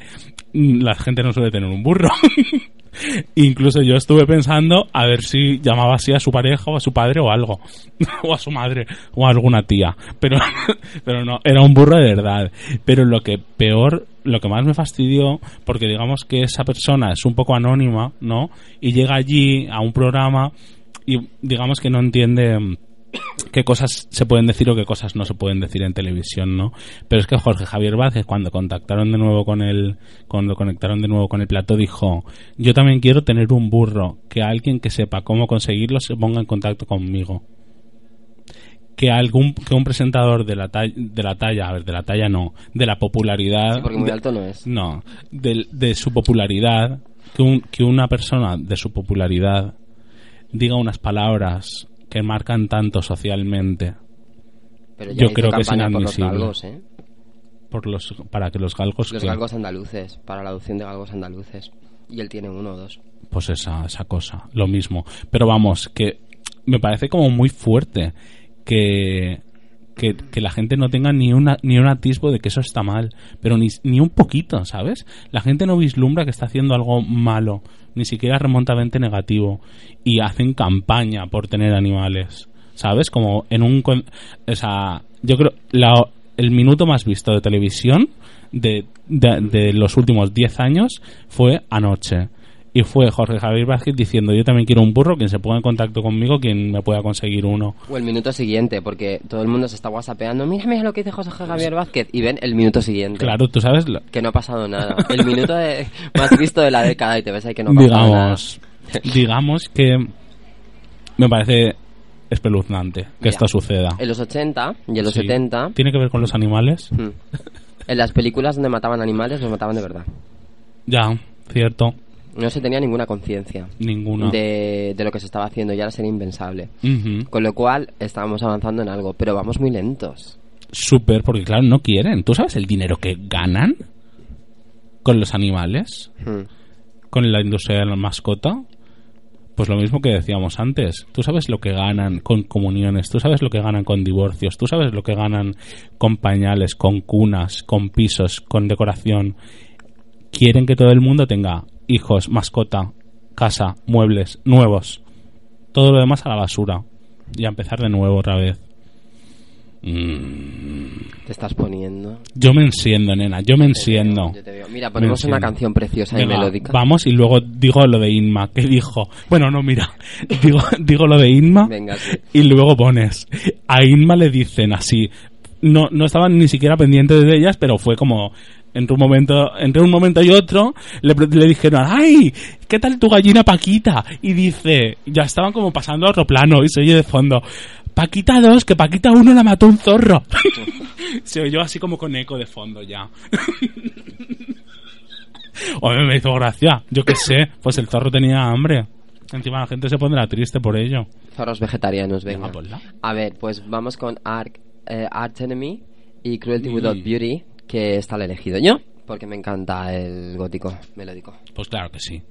la gente no suele tener un burro. Incluso yo estuve pensando a ver si llamaba así a su pareja o a su padre o algo. o a su madre o a alguna tía. Pero, pero no, era un burro de verdad. Pero lo que peor, lo que más me fastidió, porque digamos que esa persona es un poco anónima, ¿no? Y llega allí a un programa y digamos que no entiende qué cosas se pueden decir o qué cosas no se pueden decir en televisión, ¿no? Pero es que Jorge Javier Vázquez, cuando contactaron de nuevo con el, cuando conectaron de nuevo con el plato, dijo, yo también quiero tener un burro, que alguien que sepa cómo conseguirlo se ponga en contacto conmigo. Que algún, que un presentador de la talla, de la talla, a ver, de la talla no, de la popularidad. Sí, porque muy de- alto no es. no, del- de, su popularidad, que, un- que una persona de su popularidad diga unas palabras que marcan tanto socialmente Pero Yo creo que es campaña por los inadmisible. galgos, ¿eh? por los, para que los galgos, Los galgos andaluces, para la adopción de galgos andaluces. Y él tiene uno o dos. pues esa, esa cosa, lo mismo. Pero vamos, que me parece como muy fuerte que, que, que la gente no tenga ni, una, ni un atisbo de que eso está mal, pero ni, ni un poquito, ¿sabes? La gente no vislumbra que está haciendo algo malo, ni siquiera remontamente negativo, y hacen campaña por tener animales, ¿sabes? Como en un... O sea, yo creo, la, el minuto más visto de televisión de, de, de los últimos 10 años fue anoche. Y fue Jorge Javier Vázquez diciendo, yo también quiero un burro, quien se ponga en contacto conmigo, quien me pueda conseguir uno. O el minuto siguiente, porque todo el mundo se está whatsappeando. Mira, mira lo que dice José Javier Vázquez. Y ven el minuto siguiente. Claro, tú sabes, lo- Que no ha pasado nada. El minuto de- más visto de la década y te ves ahí que no ha pasado digamos, digamos que me parece espeluznante que Mira, esto suceda. nada. En los 80 y en los Sí. 70, ¿Tiene que ver con los animales? mm, en las películas donde mataban animales, los mataban de verdad. Ya, cierto, No se tenía ninguna conciencia ninguna. de, de lo que se estaba haciendo y ahora sería impensable. Con lo cual, estábamos avanzando en algo, pero vamos muy lentos. Súper, porque claro, no quieren. ¿Tú sabes el dinero que ganan con los animales? Mm. ¿Con la industria de la mascota? Pues lo mismo que decíamos antes. Tú sabes lo que ganan con comuniones, tú sabes lo que ganan con divorcios, tú sabes lo que ganan con pañales, con cunas, con pisos, con decoración. Quieren que todo el mundo tenga hijos, mascota, casa, muebles, nuevos. Todo lo demás a la basura. Y a empezar de nuevo otra vez. Mm. Te estás poniendo. Yo me enciendo, nena, yo me enciendo. Yo te veo. Mira, ponemos Me una canción preciosa y melódica. Vamos y luego digo lo de Inma, que dijo. Bueno, no, mira, digo, digo lo de Inma Venga, sí. y luego pones. A Inma le dicen así. No, no estaban ni siquiera pendientes de ellas, pero fue como. Entre un momento, entre un momento y otro, le, dijeron, ¡ay! ¿Qué tal tu gallina Paquita? Y dice, ya estaban como pasando a otro plano y se oye de fondo, Paquita 2, que Paquita 1 la mató un zorro. se oyó así como con eco de fondo ya. Hombre, me hizo gracia. Yo qué sé, pues el zorro tenía hambre. Encima la gente se pondrá triste por ello. Zorros vegetarianos, venga. A ver, pues vamos con Ark, eh, Arch Enemy y Cruelty. Without Beauty, que está el elegido yo, porque me encanta el gótico melódico. Pues claro que sí.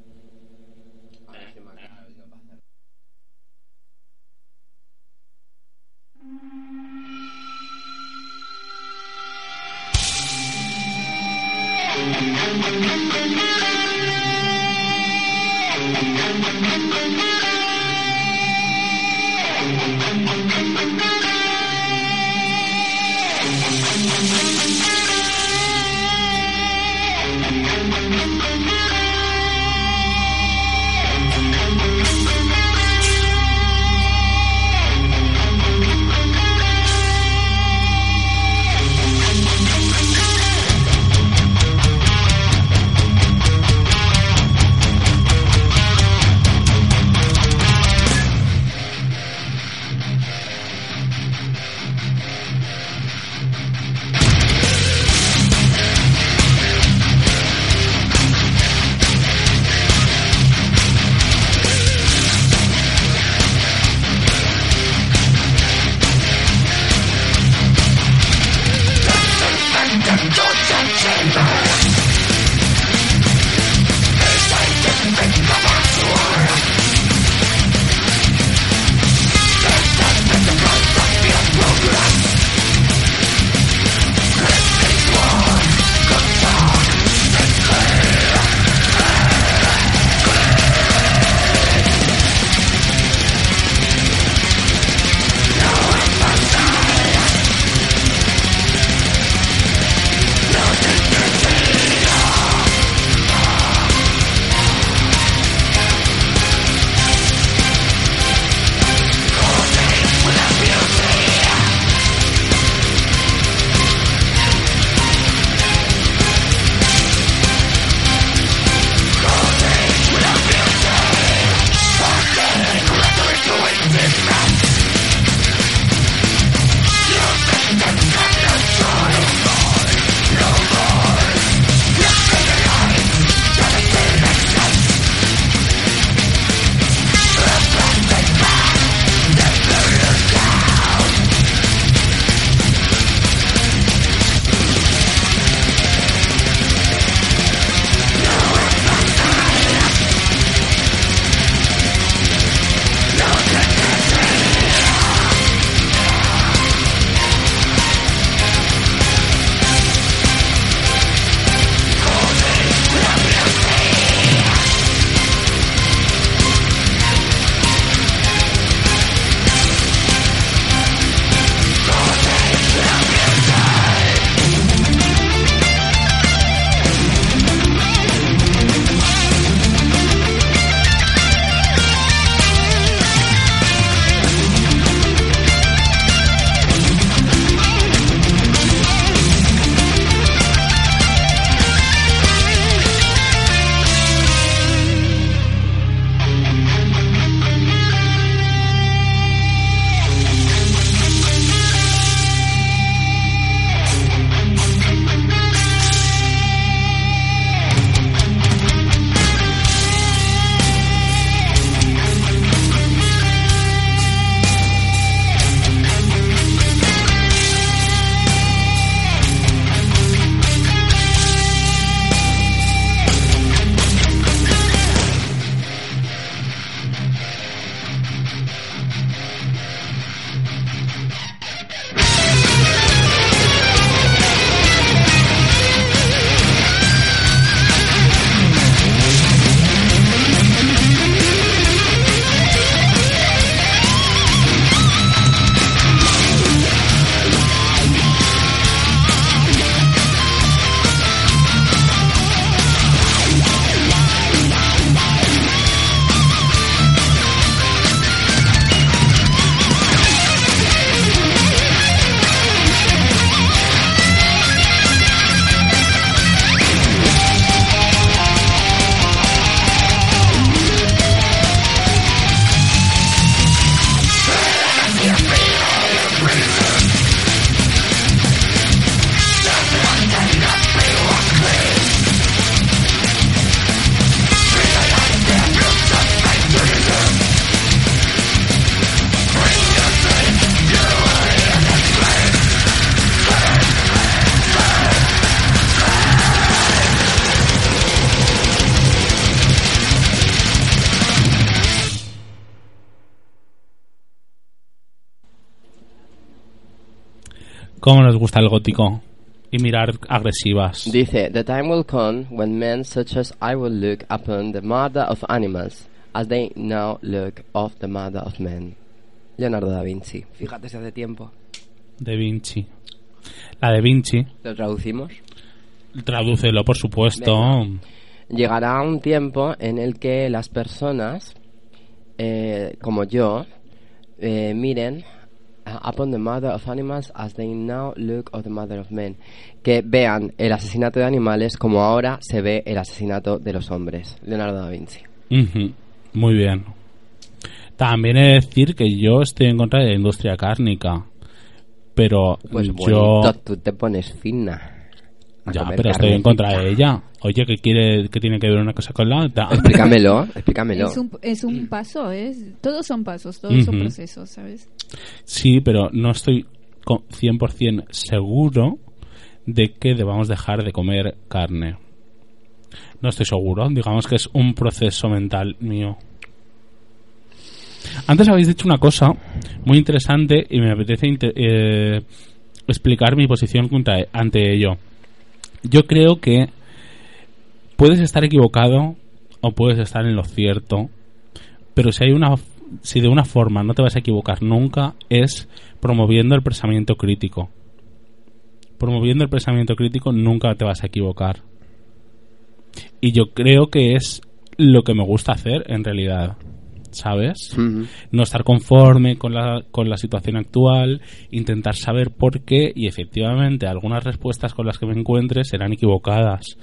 ¿Cómo nos gusta el gótico? Y mirar agresivas. Dice, The time will come when men such as I will look upon the murder of animals as they now look of the murder of men. Leonardo da Vinci. Fíjate si hace tiempo. De Vinci. La de Vinci. ¿Lo traducimos? Tradúcelo, por supuesto. Venga. Llegará un tiempo en el que las personas, eh, como yo, eh, miren upon the mother of animals as they now look of the mother of men. Que vean el asesinato de animales como ahora se ve el asesinato de los hombres. Leonardo da Vinci. Ujú, Muy bien. También he de decir que yo estoy en contra de la industria cárnica. Pero Pues yo. bonito, tú te pones fina. A Ya, comer pero estoy en contra de ella. Oye, ¿qué quiere, qué tiene que ver una cosa con la otra? Explícamelo, explícamelo. Es un, es un paso, es, todos son pasos, todos son procesos, ¿sabes? Sí, pero no estoy co- 100% seguro de que debamos dejar de comer carne. No estoy seguro. Digamos que es un proceso mental mío. Antes habéis dicho una cosa muy interesante y me apetece eh, explicar mi posición contra, ante ello. Yo creo que puedes estar equivocado o puedes estar en lo cierto, pero si hay una si de una forma no te vas a equivocar nunca es promoviendo el pensamiento crítico. Promoviendo el pensamiento crítico nunca te vas a equivocar. Y yo creo que es lo que me gusta hacer en realidad. ¿Sabes? No estar conforme con la, con la situación actual, intentar saber por qué y efectivamente algunas respuestas con las que me encuentre serán equivocadas.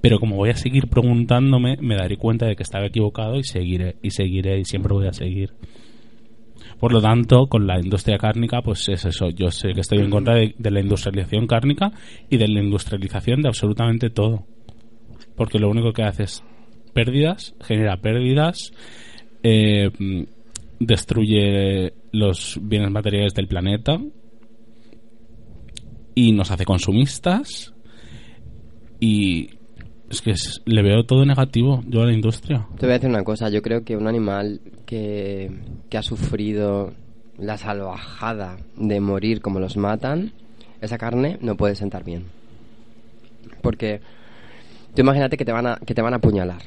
Pero como voy a seguir preguntándome, me daré cuenta de que estaba equivocado y seguiré, y seguiré, y siempre voy a seguir. Por lo tanto, con la industria cárnica, pues es eso. Yo sé que estoy en contra de, de la industrialización cárnica y de la industrialización de absolutamente todo. Porque lo único que hace es pérdidas, genera pérdidas, eh, destruye los bienes materiales del planeta y nos hace consumistas y es que es- le veo todo negativo yo a la industria. Te voy a decir una cosa, yo creo que un animal que, que ha sufrido la salvajada de morir como los matan, esa carne no puede sentar bien. Porque tú imagínate que te van a, que te van a apuñalar.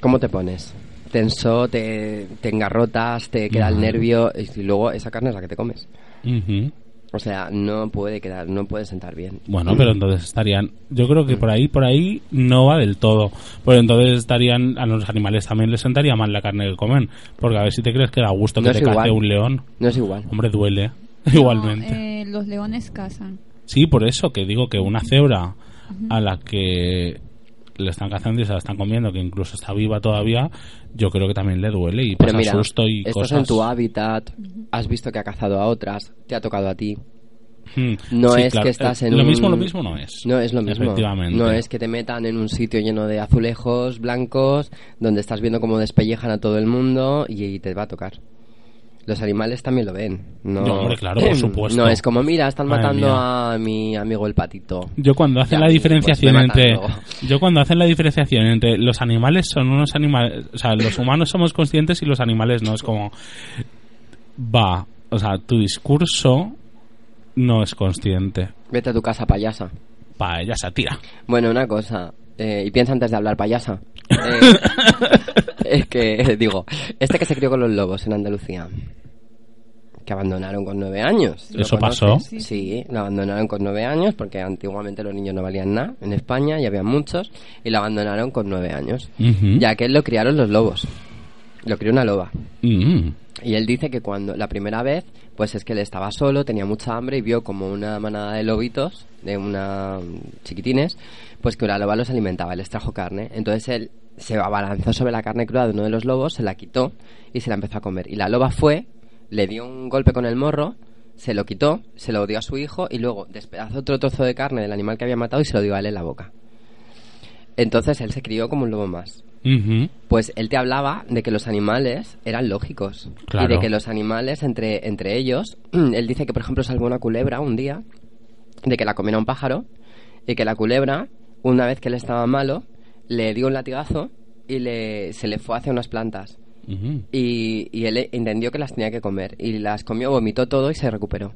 ¿Cómo te pones? Tenso, te, te engarrotas, te queda el nervio y luego esa carne es la que te comes. O sea, no puede quedar, no puede sentar bien. Bueno, pero entonces estarían. Yo creo que por ahí, por ahí no va del todo. Pues entonces estarían. A los animales también les sentaría mal la carne que comen. Porque a ver si te crees que da gusto No que es te cace igual. un león. No es igual. Hombre, duele. No, Igualmente. eh, los leones cazan. Sí, por eso que digo que una cebra a la que le están cazando y se la están comiendo, que incluso está viva todavía, yo creo que también le duele y Pero pasa mira, susto y estás cosas. en tu hábitat, has visto que ha cazado a otras, te ha tocado a ti. Mm, No sí, es claro. que estás Eh, en Lo un- mismo, lo mismo no es. No es lo mismo. Efectivamente. No es que te metan en un sitio lleno de azulejos blancos donde estás viendo cómo despellejan a todo el mundo y, y te va a tocar. Los animales también lo ven. No, No, hombre, claro, por supuesto. No es como, mira, están Madre matando mía. a mi amigo el patito. Yo cuando hacen Ya, la pues diferenciación entre yo cuando hacen la diferenciación entre los animales son unos animales, o sea, los humanos somos conscientes y los animales no es como va, o sea, tu discurso no es consciente. Vete a tu casa, payasa. Pa, ella se tira. Bueno, una cosa. Eh, y piensa antes de hablar, payasa. Eh, es que, digo, este que se crió con los lobos en Andalucía, que abandonaron con nueve años. ¿lo ¿Eso conoces? pasó? Sí, Sí, lo abandonaron con nueve años porque antiguamente los niños no valían nada en España y había muchos y lo abandonaron con nueve años. Ya que lo criaron los lobos. Lo crió una loba. Mm. Y él dice que cuando la primera vez, pues es que él estaba solo, tenía mucha hambre y vio como una manada de lobitos, de una chiquitines, pues que la loba los alimentaba, les trajo carne. Entonces él se abalanzó sobre la carne cruda de uno de los lobos, se la quitó y se la empezó a comer. Y la loba fue, le dio un golpe con el morro, se lo quitó, se lo dio a su hijo y luego despedazó otro trozo de carne del animal que había matado y se lo dio a él en la boca. Entonces él se crió como un lobo más. Pues él te hablaba de que los animales eran lógicos. Claro. Y de que los animales, entre, entre ellos, él dice que, por ejemplo, salvó una culebra un día, de que la comiera un pájaro, y que la culebra, una vez que él estaba malo, le dio un latigazo y le, se le fue hacia unas plantas. Y, y él entendió que las tenía que comer. Y las comió, vomitó todo y se recuperó.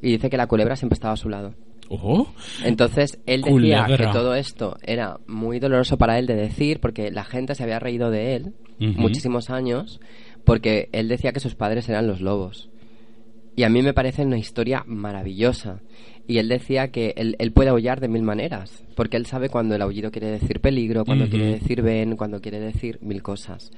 Y dice que la culebra siempre estaba a su lado. Oh, Entonces, él decía Culebra. que todo esto era muy doloroso para él de decir, porque la gente se había reído de él muchísimos años, porque él decía que sus padres eran los lobos. Y a mí me parece una historia maravillosa. Y él decía que él, él puede aullar de mil maneras, porque él sabe cuando el aullido quiere decir peligro, cuando quiere decir ven, cuando quiere decir mil cosas.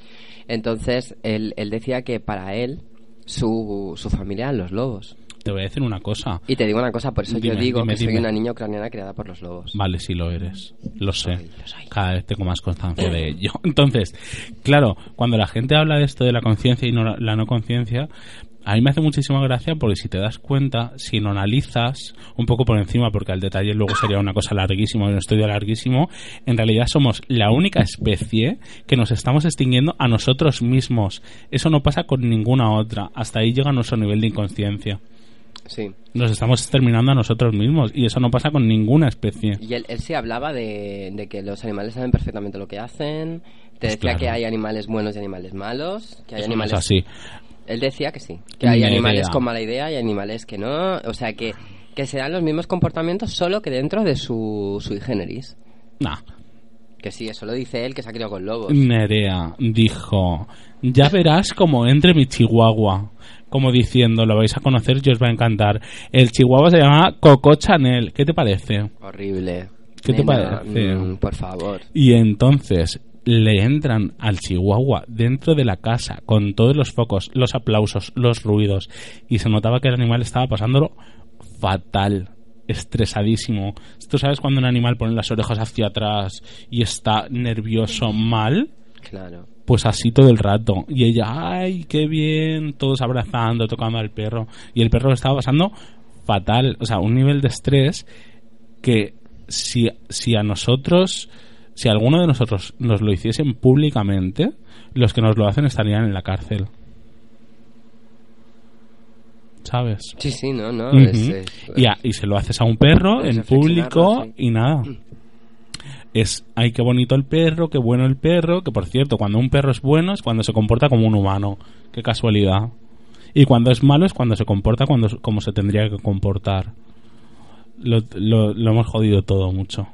Entonces, él, él decía que para él, su, su familia eran los lobos. Te voy a decir una cosa. Y te digo una cosa, por eso yo digo dime, que soy una niña ucraniana criada por los lobos. Vale, sí lo eres. Lo sé. lo soy. Cada vez tengo más constancia de ello. Entonces, claro, cuando la gente habla de esto de la conciencia y no, la no conciencia, a mí me hace muchísima gracia porque si te das cuenta, si lo analizas un poco por encima, porque al detalle luego sería una cosa larguísima, un estudio larguísimo, en realidad somos la única especie que nos estamos extinguiendo a nosotros mismos. Eso no pasa con ninguna otra. Hasta ahí llega nuestro nivel de inconsciencia. Sí. Nos estamos exterminando a nosotros mismos y eso no pasa con ninguna especie. Y él, él sí hablaba de, de que los animales saben perfectamente lo que hacen. Te Pues decía claro. que hay animales buenos y animales malos. Que hay Eso no animales es así. Él decía que sí, que hay Ni animales idea. con mala idea y animales que no, o sea que, que se dan los mismos comportamientos solo que dentro de su sui generis. Nah. Que sí, eso lo dice él que se ha criado con lobos. Nerea dijo, ya verás como entre mi chihuahua. Como diciendo, lo vais a conocer y os va a encantar. El chihuahua se llama Coco Chanel. ¿Qué te parece? Horrible. ¿Qué te parece? mm, por favor. Y entonces le entran al chihuahua dentro de la casa con todos los focos, los aplausos, los ruidos. Y se notaba que el animal estaba pasándolo fatal, estresadísimo. ¿Tú sabes cuando un animal pone las orejas hacia atrás y está nervioso mal? Claro. Pues así todo el rato. Y ella, ay, qué bien, todos abrazando, tocando al perro. Y el perro lo estaba pasando fatal. O sea, un nivel de estrés que si, si a nosotros, si alguno de nosotros nos lo hiciesen públicamente, los que nos lo hacen estarían en la cárcel. ¿Sabes? Sí, sí, no, no. Ujú. es- es- y, a- y se lo haces a un perro en público sí. y nada. Es, ay, qué bonito el perro, qué bueno el perro, que por cierto, cuando un perro es bueno es cuando se comporta como un humano. Qué casualidad. Y cuando es malo es cuando se comporta cuando, como se tendría que comportar. Lo, lo- lo hemos jodido todo mucho.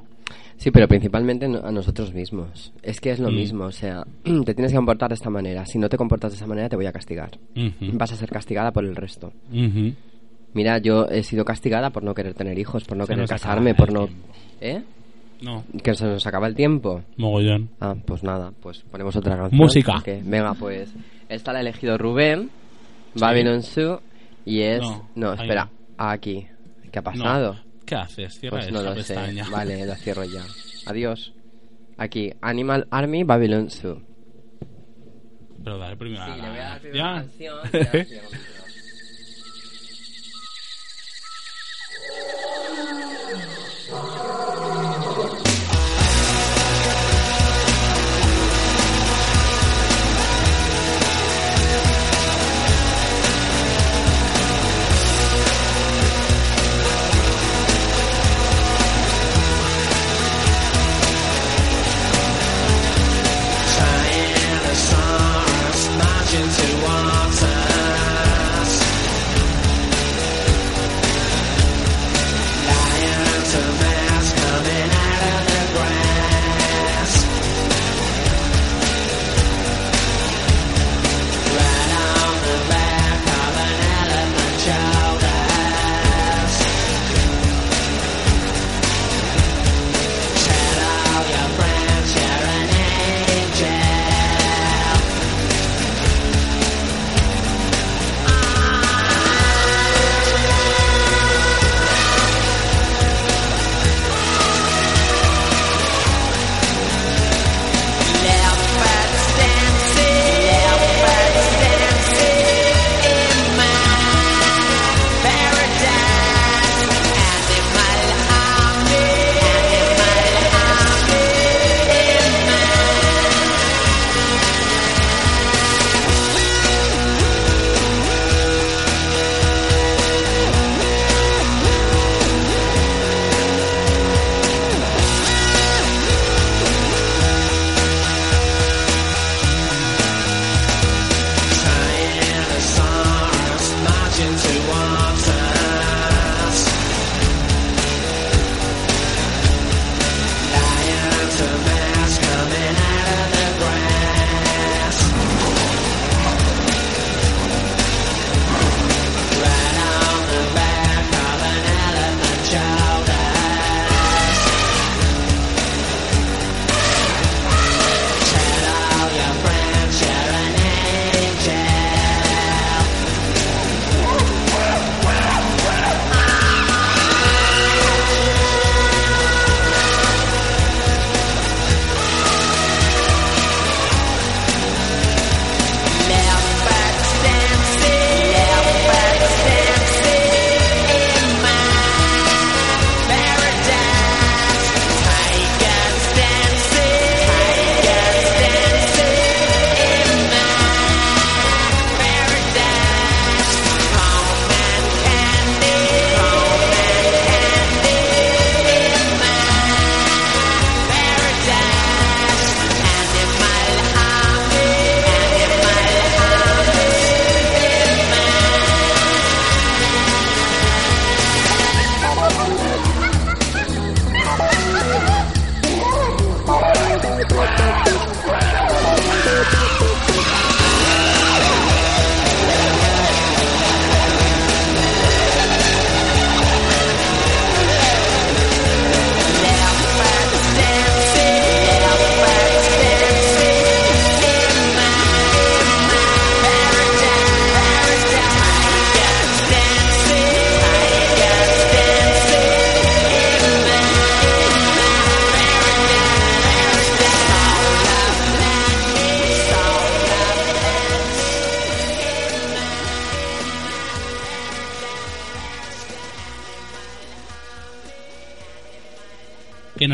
Sí, pero principalmente a nosotros mismos. Es que es lo Mm. mismo, o sea, te tienes que comportar de esta manera. Si no te comportas de esa manera, te voy a castigar. Vas a ser castigada por el resto. Mira, yo he sido castigada por no querer tener hijos, por no Se querer casarme, por no... tiempo. ¿Eh? No, Que se nos acaba el tiempo. mogollón. Ah, pues nada, pues ponemos otra canción. Música. porque- venga, pues esta la ha elegido Rubén, Babylon Zoo, y es... No, espera, aquí. ¿Qué ha pasado? No. ¿Qué haces? Cierra Pues no lo sé. Vale, lo cierro ya. Adiós. Aquí, Animal Army Babylon Zoo. Pero dale primero Sí, a le la- voy a dar primero ¿Ya? la canción,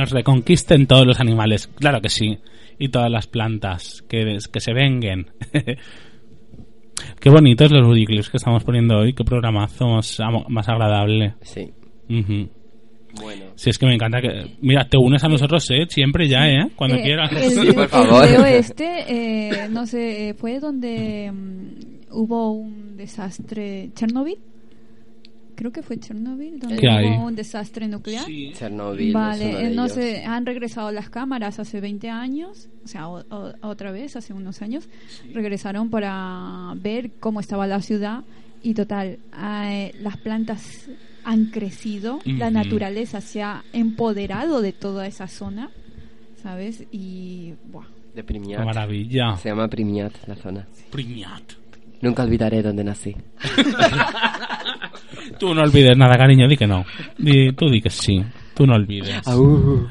nos reconquisten todos los animales, claro que sí. Y todas las plantas, que, que se venguen. Qué bonitos los budiclips que estamos poniendo hoy, qué programazo más, más agradable. Sí. Bueno. Si es que me encanta que... Mira, te unes a nosotros, ¿eh? Siempre ya, ¿eh? Cuando Eh, quieras. El, Sí, por favor. este, eh, no sé, eh, fue donde mm, hubo un desastre. ¿Chernobyl? Creo que fue Chernobyl, donde ¿Qué hubo un desastre nuclear. Chernobyl es Vale, uno de eh, no sé, han regresado las cámaras hace 20 años, o sea, o- o- otra vez, hace unos años, regresaron para ver cómo estaba la ciudad y total, eh, las plantas han crecido, la naturaleza se ha empoderado de toda esa zona, ¿sabes? Y, buah, De Primiat. maravilla. Se llama Primiat la zona. Priñat. Nunca olvidaré dónde nací. Tú no olvides nada, cariño, di que no. Di, tú di que sí. Tú no olvides. Au.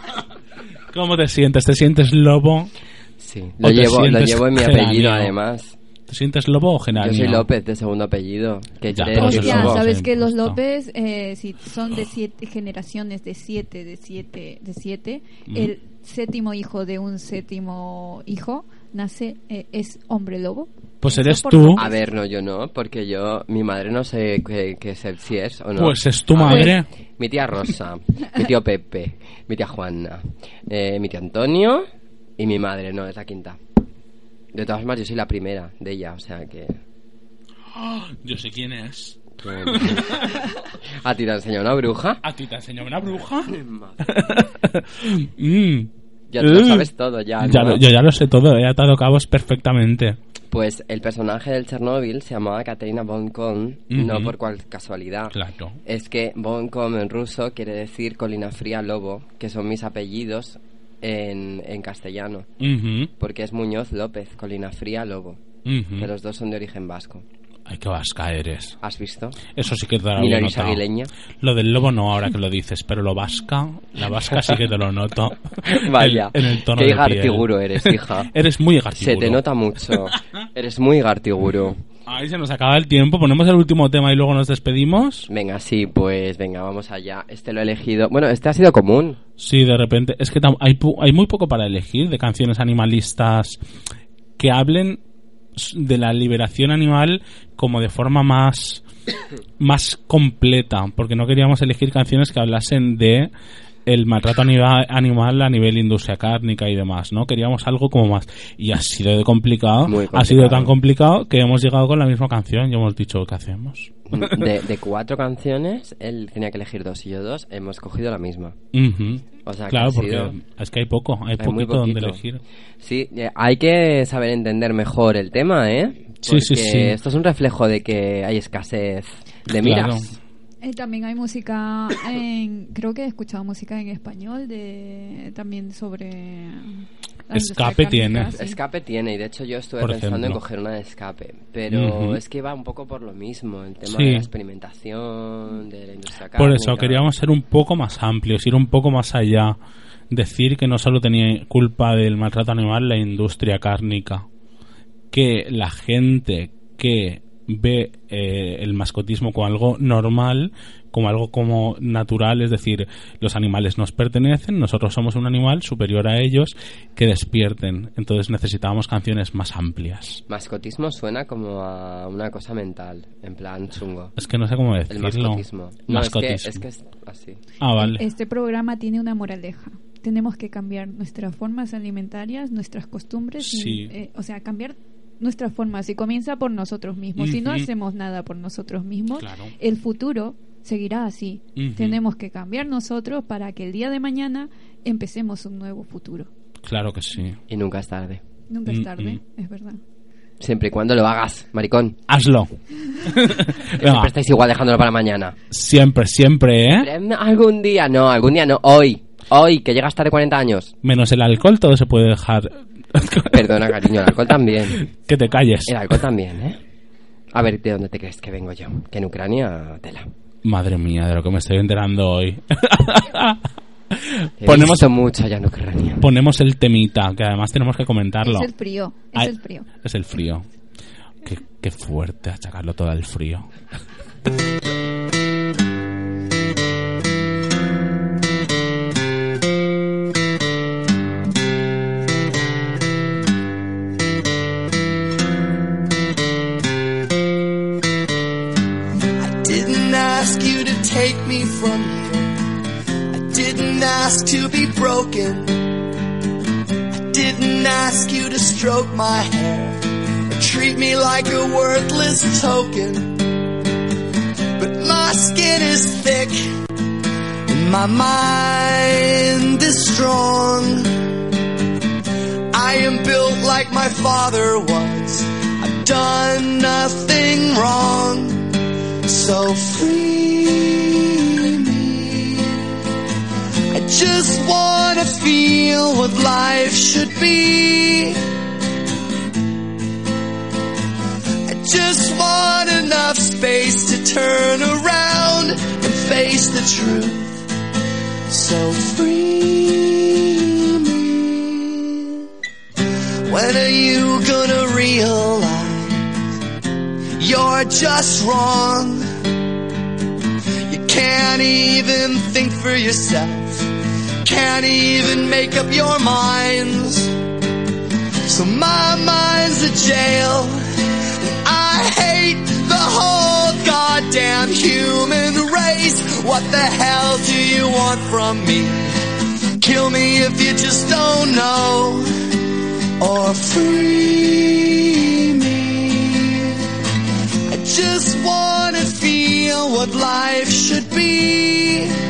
¿Cómo te sientes? ¿Te sientes lobo? Sí, ¿O lo llevo, lo llevo en mi geranio? apellido además. ¿Te sientes lobo o geranio? Yo soy López de segundo apellido. Que Ya, todos Hostia, lobo. sabes que los. López, eh, si son de siete generaciones, de siete, de siete, de siete, Mm. el séptimo hijo de un séptimo hijo nace, eh, es hombre lobo. Pues eres tú. A ver, no, yo no, porque yo, mi madre no sé qué, qué es, si es o no. Pues es tu A madre. ver, mi tía Rosa, mi tío Pepe, mi tía Juana, eh, mi tío Antonio y mi madre, no, es la quinta. De todas formas, yo soy la primera de ella, o sea que... Yo sé quién es. que- ¿A ti te ha enseñado una bruja? ¿A ti te enseñó una bruja? Mm. Ya te lo sabes todo, ya, Ya ¿no? lo- yo ya lo sé todo, he atado cabos perfectamente. Pues el personaje del Chernobyl se llamaba Katerina von Kohn, no por cual casualidad. Claro. Es que von Kohn en ruso quiere decir colina fría lobo, que son mis apellidos en, en castellano. Porque es Muñoz López, colina fría lobo. Que los dos son de origen vasco. Ay, qué vasca eres. ¿Has visto? Eso sí que te lo aguileña. Lo del lobo no, ahora que lo dices, pero lo vasca, la vasca sí que te lo noto. Vaya, En, en el tono qué de piel. gartiguro eres, hija. Eres muy Se gartiguro. te nota mucho. Eres muy gartiguro. Ahí se nos acaba el tiempo. Ponemos el último tema y luego nos despedimos. Venga, sí, pues venga, vamos allá. Este lo he elegido. Bueno, este ha sido común. Sí, de repente. Es que hay, hay muy poco para elegir de canciones animalistas que hablen de la liberación animal como de forma más, más completa. Porque no queríamos elegir canciones que hablasen de el maltrato anima- animal a nivel industria cárnica y demás, ¿no? Queríamos algo como más. Y ha sido de complicado, ha sido tan complicado que hemos llegado con la misma canción y hemos dicho, ¿qué hacemos? De, de cuatro canciones, él tenía que elegir dos y yo dos. Hemos cogido la misma. O sea, claro, porque sido- es que hay poco, hay, Hay muy poquito donde poquito. elegir. Sí, eh, hay que saber entender mejor el tema, ¿eh? Sí, sí, Porque sí. Esto es un reflejo de que hay escasez de Claro. miras. Eh, también hay música en, creo que he escuchado música en español de también sobre industria Escape cárnica, tiene. sí. Escape tiene, y de hecho yo estuve Por pensando en coger una de escape, pero es que va un poco por lo mismo, el tema Sí. de la experimentación, de la industria Por eso queríamos ser un poco más amplios, ir un poco más allá. Decir que no solo tenía culpa del maltrato animal la industria cárnica, que la gente que ve eh, el mascotismo como algo normal, como algo como natural, es decir, los animales nos pertenecen, nosotros somos un animal superior a ellos, que despierten. Entonces necesitábamos canciones más amplias. Mascotismo suena como a una cosa mental, en plan chungo. Es que no sé cómo El decirlo. mascotismo. No, es que, Mascotismo. es que es así. Ah, vale. Este programa tiene una moraleja. Tenemos que cambiar nuestras formas alimentarias, nuestras costumbres, y, Sí. eh, o sea, cambiar nuestras formas y comienza por nosotros mismos. Si no hacemos nada por nosotros mismos, Claro. el futuro seguirá así. Tenemos que cambiar nosotros para que el día de mañana empecemos un nuevo futuro. Claro que sí. Y nunca es tarde. Nunca es tarde, mm. es verdad. Siempre y cuando lo hagas, maricón. Hazlo. Siempre estáis igual dejándolo para mañana. siempre, siempre, ¿eh? Eh, Algún día, no, algún día no. Hoy. Hoy, que llegas tarde 40 años. Menos el alcohol, todo se puede dejar. Perdona, cariño, el alcohol también. que te calles. El alcohol también, ¿eh? A ver, ¿de dónde te crees que vengo yo? Que en Ucrania, tela. Madre mía, de lo que me estoy enterando hoy. He Ponemos- visto mucho allá en Ucrania. Ponemos el temita, que además tenemos que comentarlo. Es el frío, es Ay, el frío. Es el frío. Qué, qué fuerte achacarlo todo al frío. ask to be broken. I didn't ask you to stroke my hair or treat me like a worthless token. But my skin is thick and my mind is strong. I am built like my father was. I've done nothing wrong. So free just wanna feel what life should be. I just want enough space to turn around and face the truth. So free me. When are you gonna realize you're just wrong? You can't even think for yourself. Can't even make up your minds. So my mind's a jail. I hate the whole goddamn human race. What the hell do you want from me? Kill me if you just don't know. Or free me. I just wanna feel what life should be.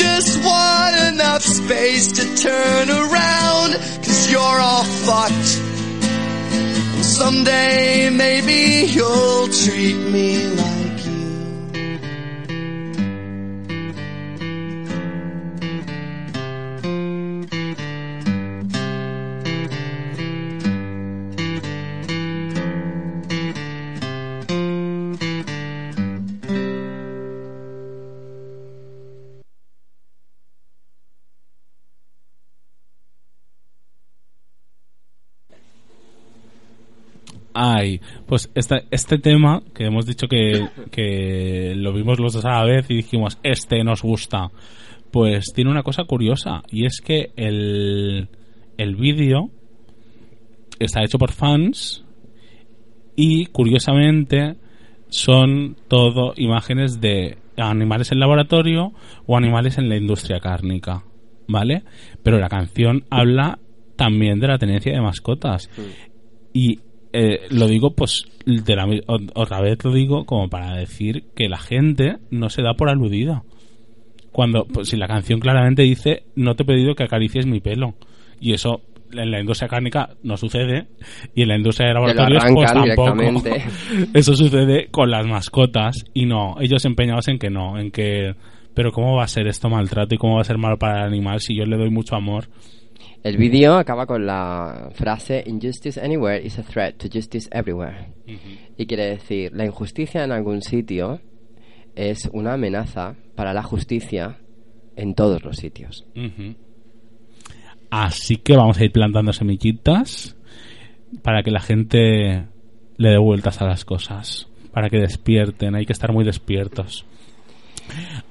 Just want enough space to turn around, cause you're all fucked. And someday maybe you'll treat me like Ay, pues esta- este tema que hemos dicho que, que lo vimos los dos a la vez y dijimos, este nos gusta, pues tiene una cosa curiosa y es que el, el vídeo está hecho por fans y curiosamente son todo imágenes de animales en laboratorio o animales en la industria cárnica, ¿vale? Pero la canción habla también de la tenencia de mascotas. Y eh, lo digo, pues, de la otra vez lo digo como para decir que la gente no se da por aludida. Cuando, pues, si la canción claramente dice, no te he pedido que acaricies mi pelo. Y eso en la industria cárnica no sucede. Y en la industria de laboratorios, pues tampoco. Eso sucede con las mascotas. Y no, ellos empeñados en que no, en que. Pero ¿cómo va a ser esto maltrato y cómo va a ser malo para el animal si yo le doy mucho amor? El vídeo acaba con la frase Injustice anywhere is a threat to justice everywhere. Y quiere decir, la injusticia en algún sitio es una amenaza para la justicia en todos los sitios. Así que vamos a ir plantando semillitas para que la gente le dé vueltas a las cosas, para que despierten, hay que estar muy despiertos.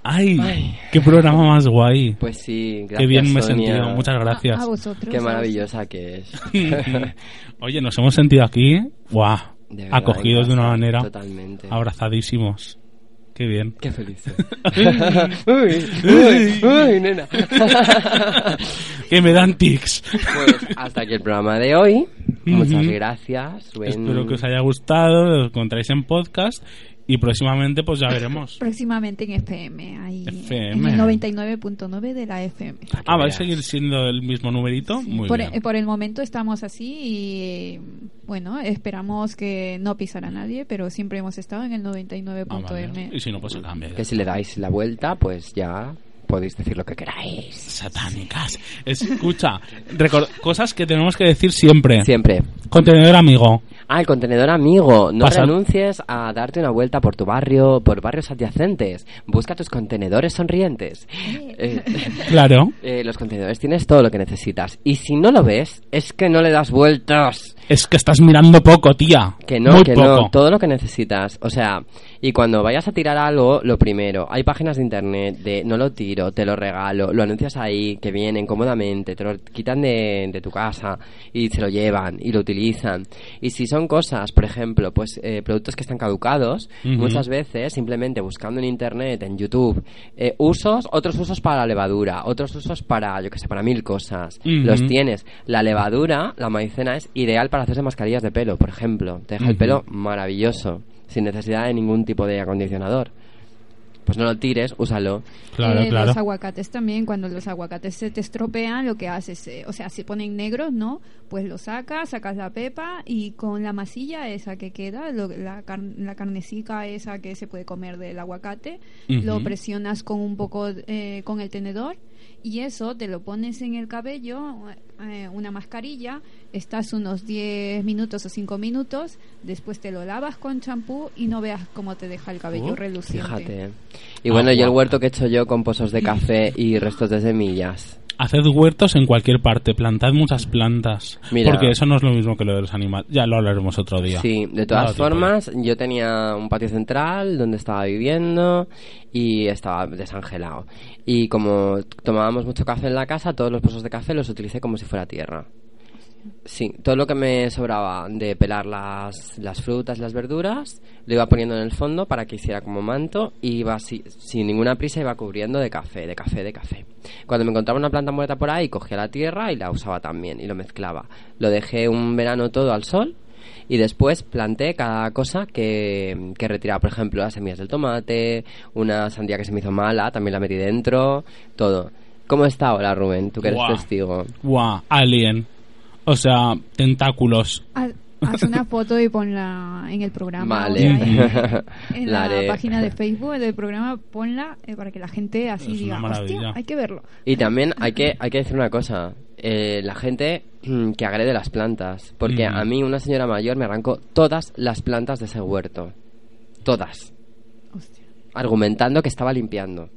¡Ay! ¡Qué programa más guay! Pues sí, gracias ¡Qué bien me he sentido! Muchas gracias. A, a vosotros. Qué maravillosa que es. Oye, nos hemos sentido aquí, ¡guau! De verdad, Acogidos de una manera, Totalmente. abrazadísimos. ¡Qué bien! Qué felices. uy, uy, uy, nena. ¡Que me dan tics! Pues hasta aquí el programa de hoy. Muchas gracias. Buen- Espero que os haya gustado, lo encontráis en podcast y próximamente pues ya veremos. Próximamente en FM, ahí FM. en el 99.9 de la FM. Ah, ¿va a seguir siendo el mismo numerito? Muy por, bien. eh, por el momento estamos así y bueno, esperamos que no pisar a nadie, pero siempre hemos estado en el Ah, 99.m. vale. Y si no, pues se cambia. Que si le dais la vuelta, pues ya podéis decir lo que queráis. Satánicas. Escucha, cosas que tenemos que decir siempre. Siempre. Contenedor amigo. Ah, el contenedor amigo. No Pasa- renuncies a darte una vuelta por tu barrio, por barrios adyacentes. Busca tus contenedores sonrientes. Eh, Claro. eh, los contenedores tienes todo lo que necesitas. Y si no lo ves, es que no le das vueltas. Es que estás mirando poco, tía. Que no, Muy que poco. no, todo lo que necesitas. O sea, y cuando vayas a tirar algo, lo primero, hay páginas de internet de no lo tiro, te lo regalo, lo anuncias ahí, que vienen cómodamente, te lo quitan de, de tu casa y se lo llevan y lo utilizan. Y si son cosas, por ejemplo, pues eh, productos que están caducados, Ujú. muchas veces simplemente buscando en internet, en YouTube, eh, usos, otros usos para la levadura, otros usos para, yo que sé, para mil cosas. Ujú. Los tienes. La levadura, la maicena, es ideal para hacerse mascarillas de pelo, por ejemplo. Te deja el pelo maravilloso, sin necesidad de ningún tipo de acondicionador. Pues no lo tires, úsalo. Claro, Eh, claro. Los aguacates también, cuando los aguacates se te estropean, lo que haces, eh, o sea, se ponen negros, ¿no? Pues lo sacas, sacas la pepa y con la masilla esa que queda, lo- la, car- la carnecica esa que se puede comer del aguacate, lo presionas con un poco, eh, con el tenedor y eso te lo pones en el cabello, eh, una mascarilla, estás unos 10 minutos o 5 minutos, después te lo lavas con champú y no veas cómo te deja el cabello Oh, reluciente. Fíjate. Y Ah, bueno, y el huerto que he hecho yo con pozos de café y restos de semillas. Haced huertos en cualquier parte, plantad muchas plantas. Mira. Porque eso no es lo mismo que lo de los animales. Ya lo hablaremos otro día. Sí, de todas formas, yo tenía un patio central donde estaba viviendo y estaba desangelado. Y como tomábamos mucho café en la casa, todos los pozos de café los utilicé como si fuera tierra. Sí, todo lo que me sobraba de pelar las, las frutas las verduras lo iba poniendo en el fondo para que hiciera como manto y iba así, sin ninguna prisa iba cubriendo de café, de café, de café. Cuando me encontraba una planta muerta por ahí, cogía la tierra y la usaba también y lo mezclaba. Lo dejé un verano todo al sol y después planté cada cosa que, que retiraba. Por ejemplo, las semillas del tomate, una sandía que se me hizo mala, también la metí dentro, todo. ¿Cómo está ahora, Rubén? Tú que eres testigo. Guau, alien. O sea, tentáculos. Haz, haz una foto y ponla en el programa. Vale. en, en La página de Facebook del programa, ponla eh, para que la gente así Es diga, hostia, hay que verlo. Y también hay que, hay que decir una cosa. Eh, la gente que agrede las plantas. Porque Mm. a mí una señora mayor me arrancó todas las plantas de ese huerto. Todas. Hostia. Argumentando que estaba limpiando.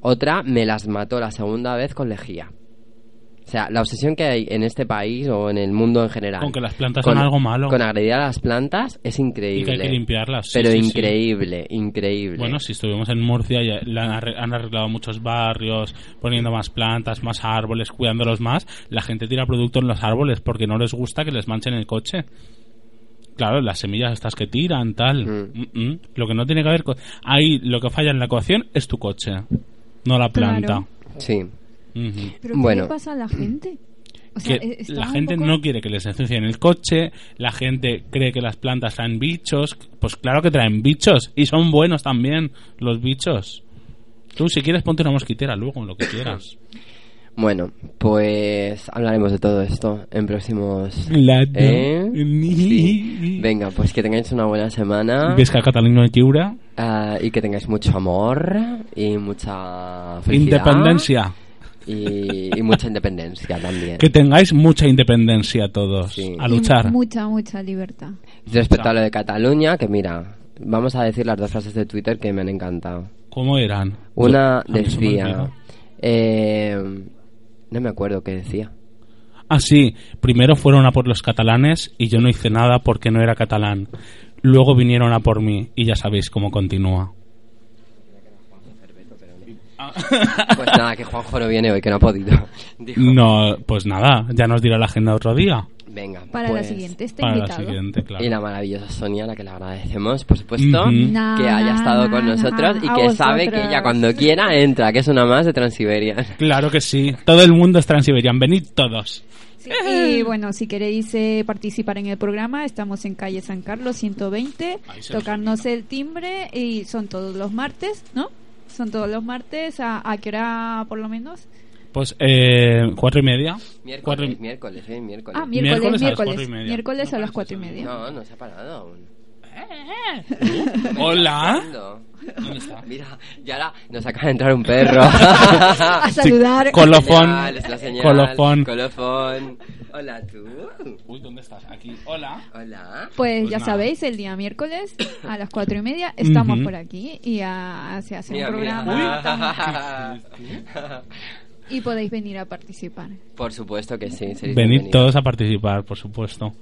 Otra me las mató la segunda vez con lejía. O sea, la obsesión que hay en este país o en el mundo en general. Con que las plantas son algo malo. Con agredir a las plantas es increíble. Y que hay que limpiarlas. sí, Pero sí, sí. increíble, increíble. Bueno, si estuvimos en Murcia y han arre- han arreglado muchos barrios, poniendo más plantas, más árboles, cuidándolos más, la gente tira producto en los árboles porque no les gusta que les manchen el coche. Claro, las semillas estas que tiran, tal. Mm. Mm, mm. Lo que no tiene que ver con... Ahí lo que falla en la ecuación es tu coche, no la planta. Claro. Sí. Ujú. Pero Bueno. ¿qué le pasa a la gente? O sea, que eh, la gente poco- no quiere que les ensucien el coche, la gente cree que las plantas traen bichos, pues claro que traen bichos y son buenos también los bichos. Tú si quieres ponte una mosquitera luego, lo que quieras. Bueno, pues hablaremos de todo esto en próximos... La- ¿Eh? Ni- Sí. Venga, pues que tengáis una buena semana Visca Catalunya de Lliure. ah, y que tengáis mucho amor y mucha felicidad. Independencia. Y, y mucha independencia también. Que tengáis mucha independencia todos. Sí. A y luchar. Mucha, mucha libertad. Respecto a lo de Cataluña, que mira, vamos a decir las dos frases de Twitter que me han encantado. ¿Cómo eran? Una decía... olvidó. eh, no me acuerdo qué decía. Ah, sí. Primero fueron a por los catalanes y yo no hice nada porque no era catalán. Luego vinieron a por mí y ya sabéis cómo continúa. Pues nada, que Juanjo no viene hoy, que no ha podido. Dijo. No, pues nada, ya nos dirá la agenda otro día. Venga, Para pues, la siguiente está Para la invitado. siguiente, claro. Y la maravillosa Sonia, a la que le agradecemos, por supuesto, que haya estado con nosotros y que sabe que ella cuando quiera entra, que es una más de Transiberian. Claro que sí. Todo el mundo es transiberian. Venid todos. Sí, y bueno, si queréis eh, participar en el programa, estamos en calle San Carlos 120, Ahí se nos tocarnos el timbre y son todos los martes, ¿no? Son todos los martes, ¿a, a qué hora por lo menos? Pues, eh, cuatro y media. Cuatro Miércoles, y- miércoles, eh, miércoles. Ah, miércoles, Miércoles a las miércoles, cuatro y media. miércoles No a las cuatro y media. No, no se ha parado aún. Hola. ¿Dónde está? Mira, y ahora nos acaba de entrar un perro. A saludar. Colofón. Señal, es la señal. Colofón. Colofón. Hola, tú. Uy, ¿dónde estás? Aquí. Hola. Hola. Pues Pues ya nada. sabéis, el día miércoles a las cuatro y media estamos Ujú. por aquí y ah, se hace Mira, un mira. programa. Y podéis venir a participar. Por supuesto que sí. Venid todos a participar, por supuesto.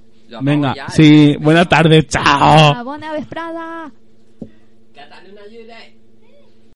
Venga, ya, sí, buenas tardes, chao. ¡Buena vesprada! Que tal una ayuda?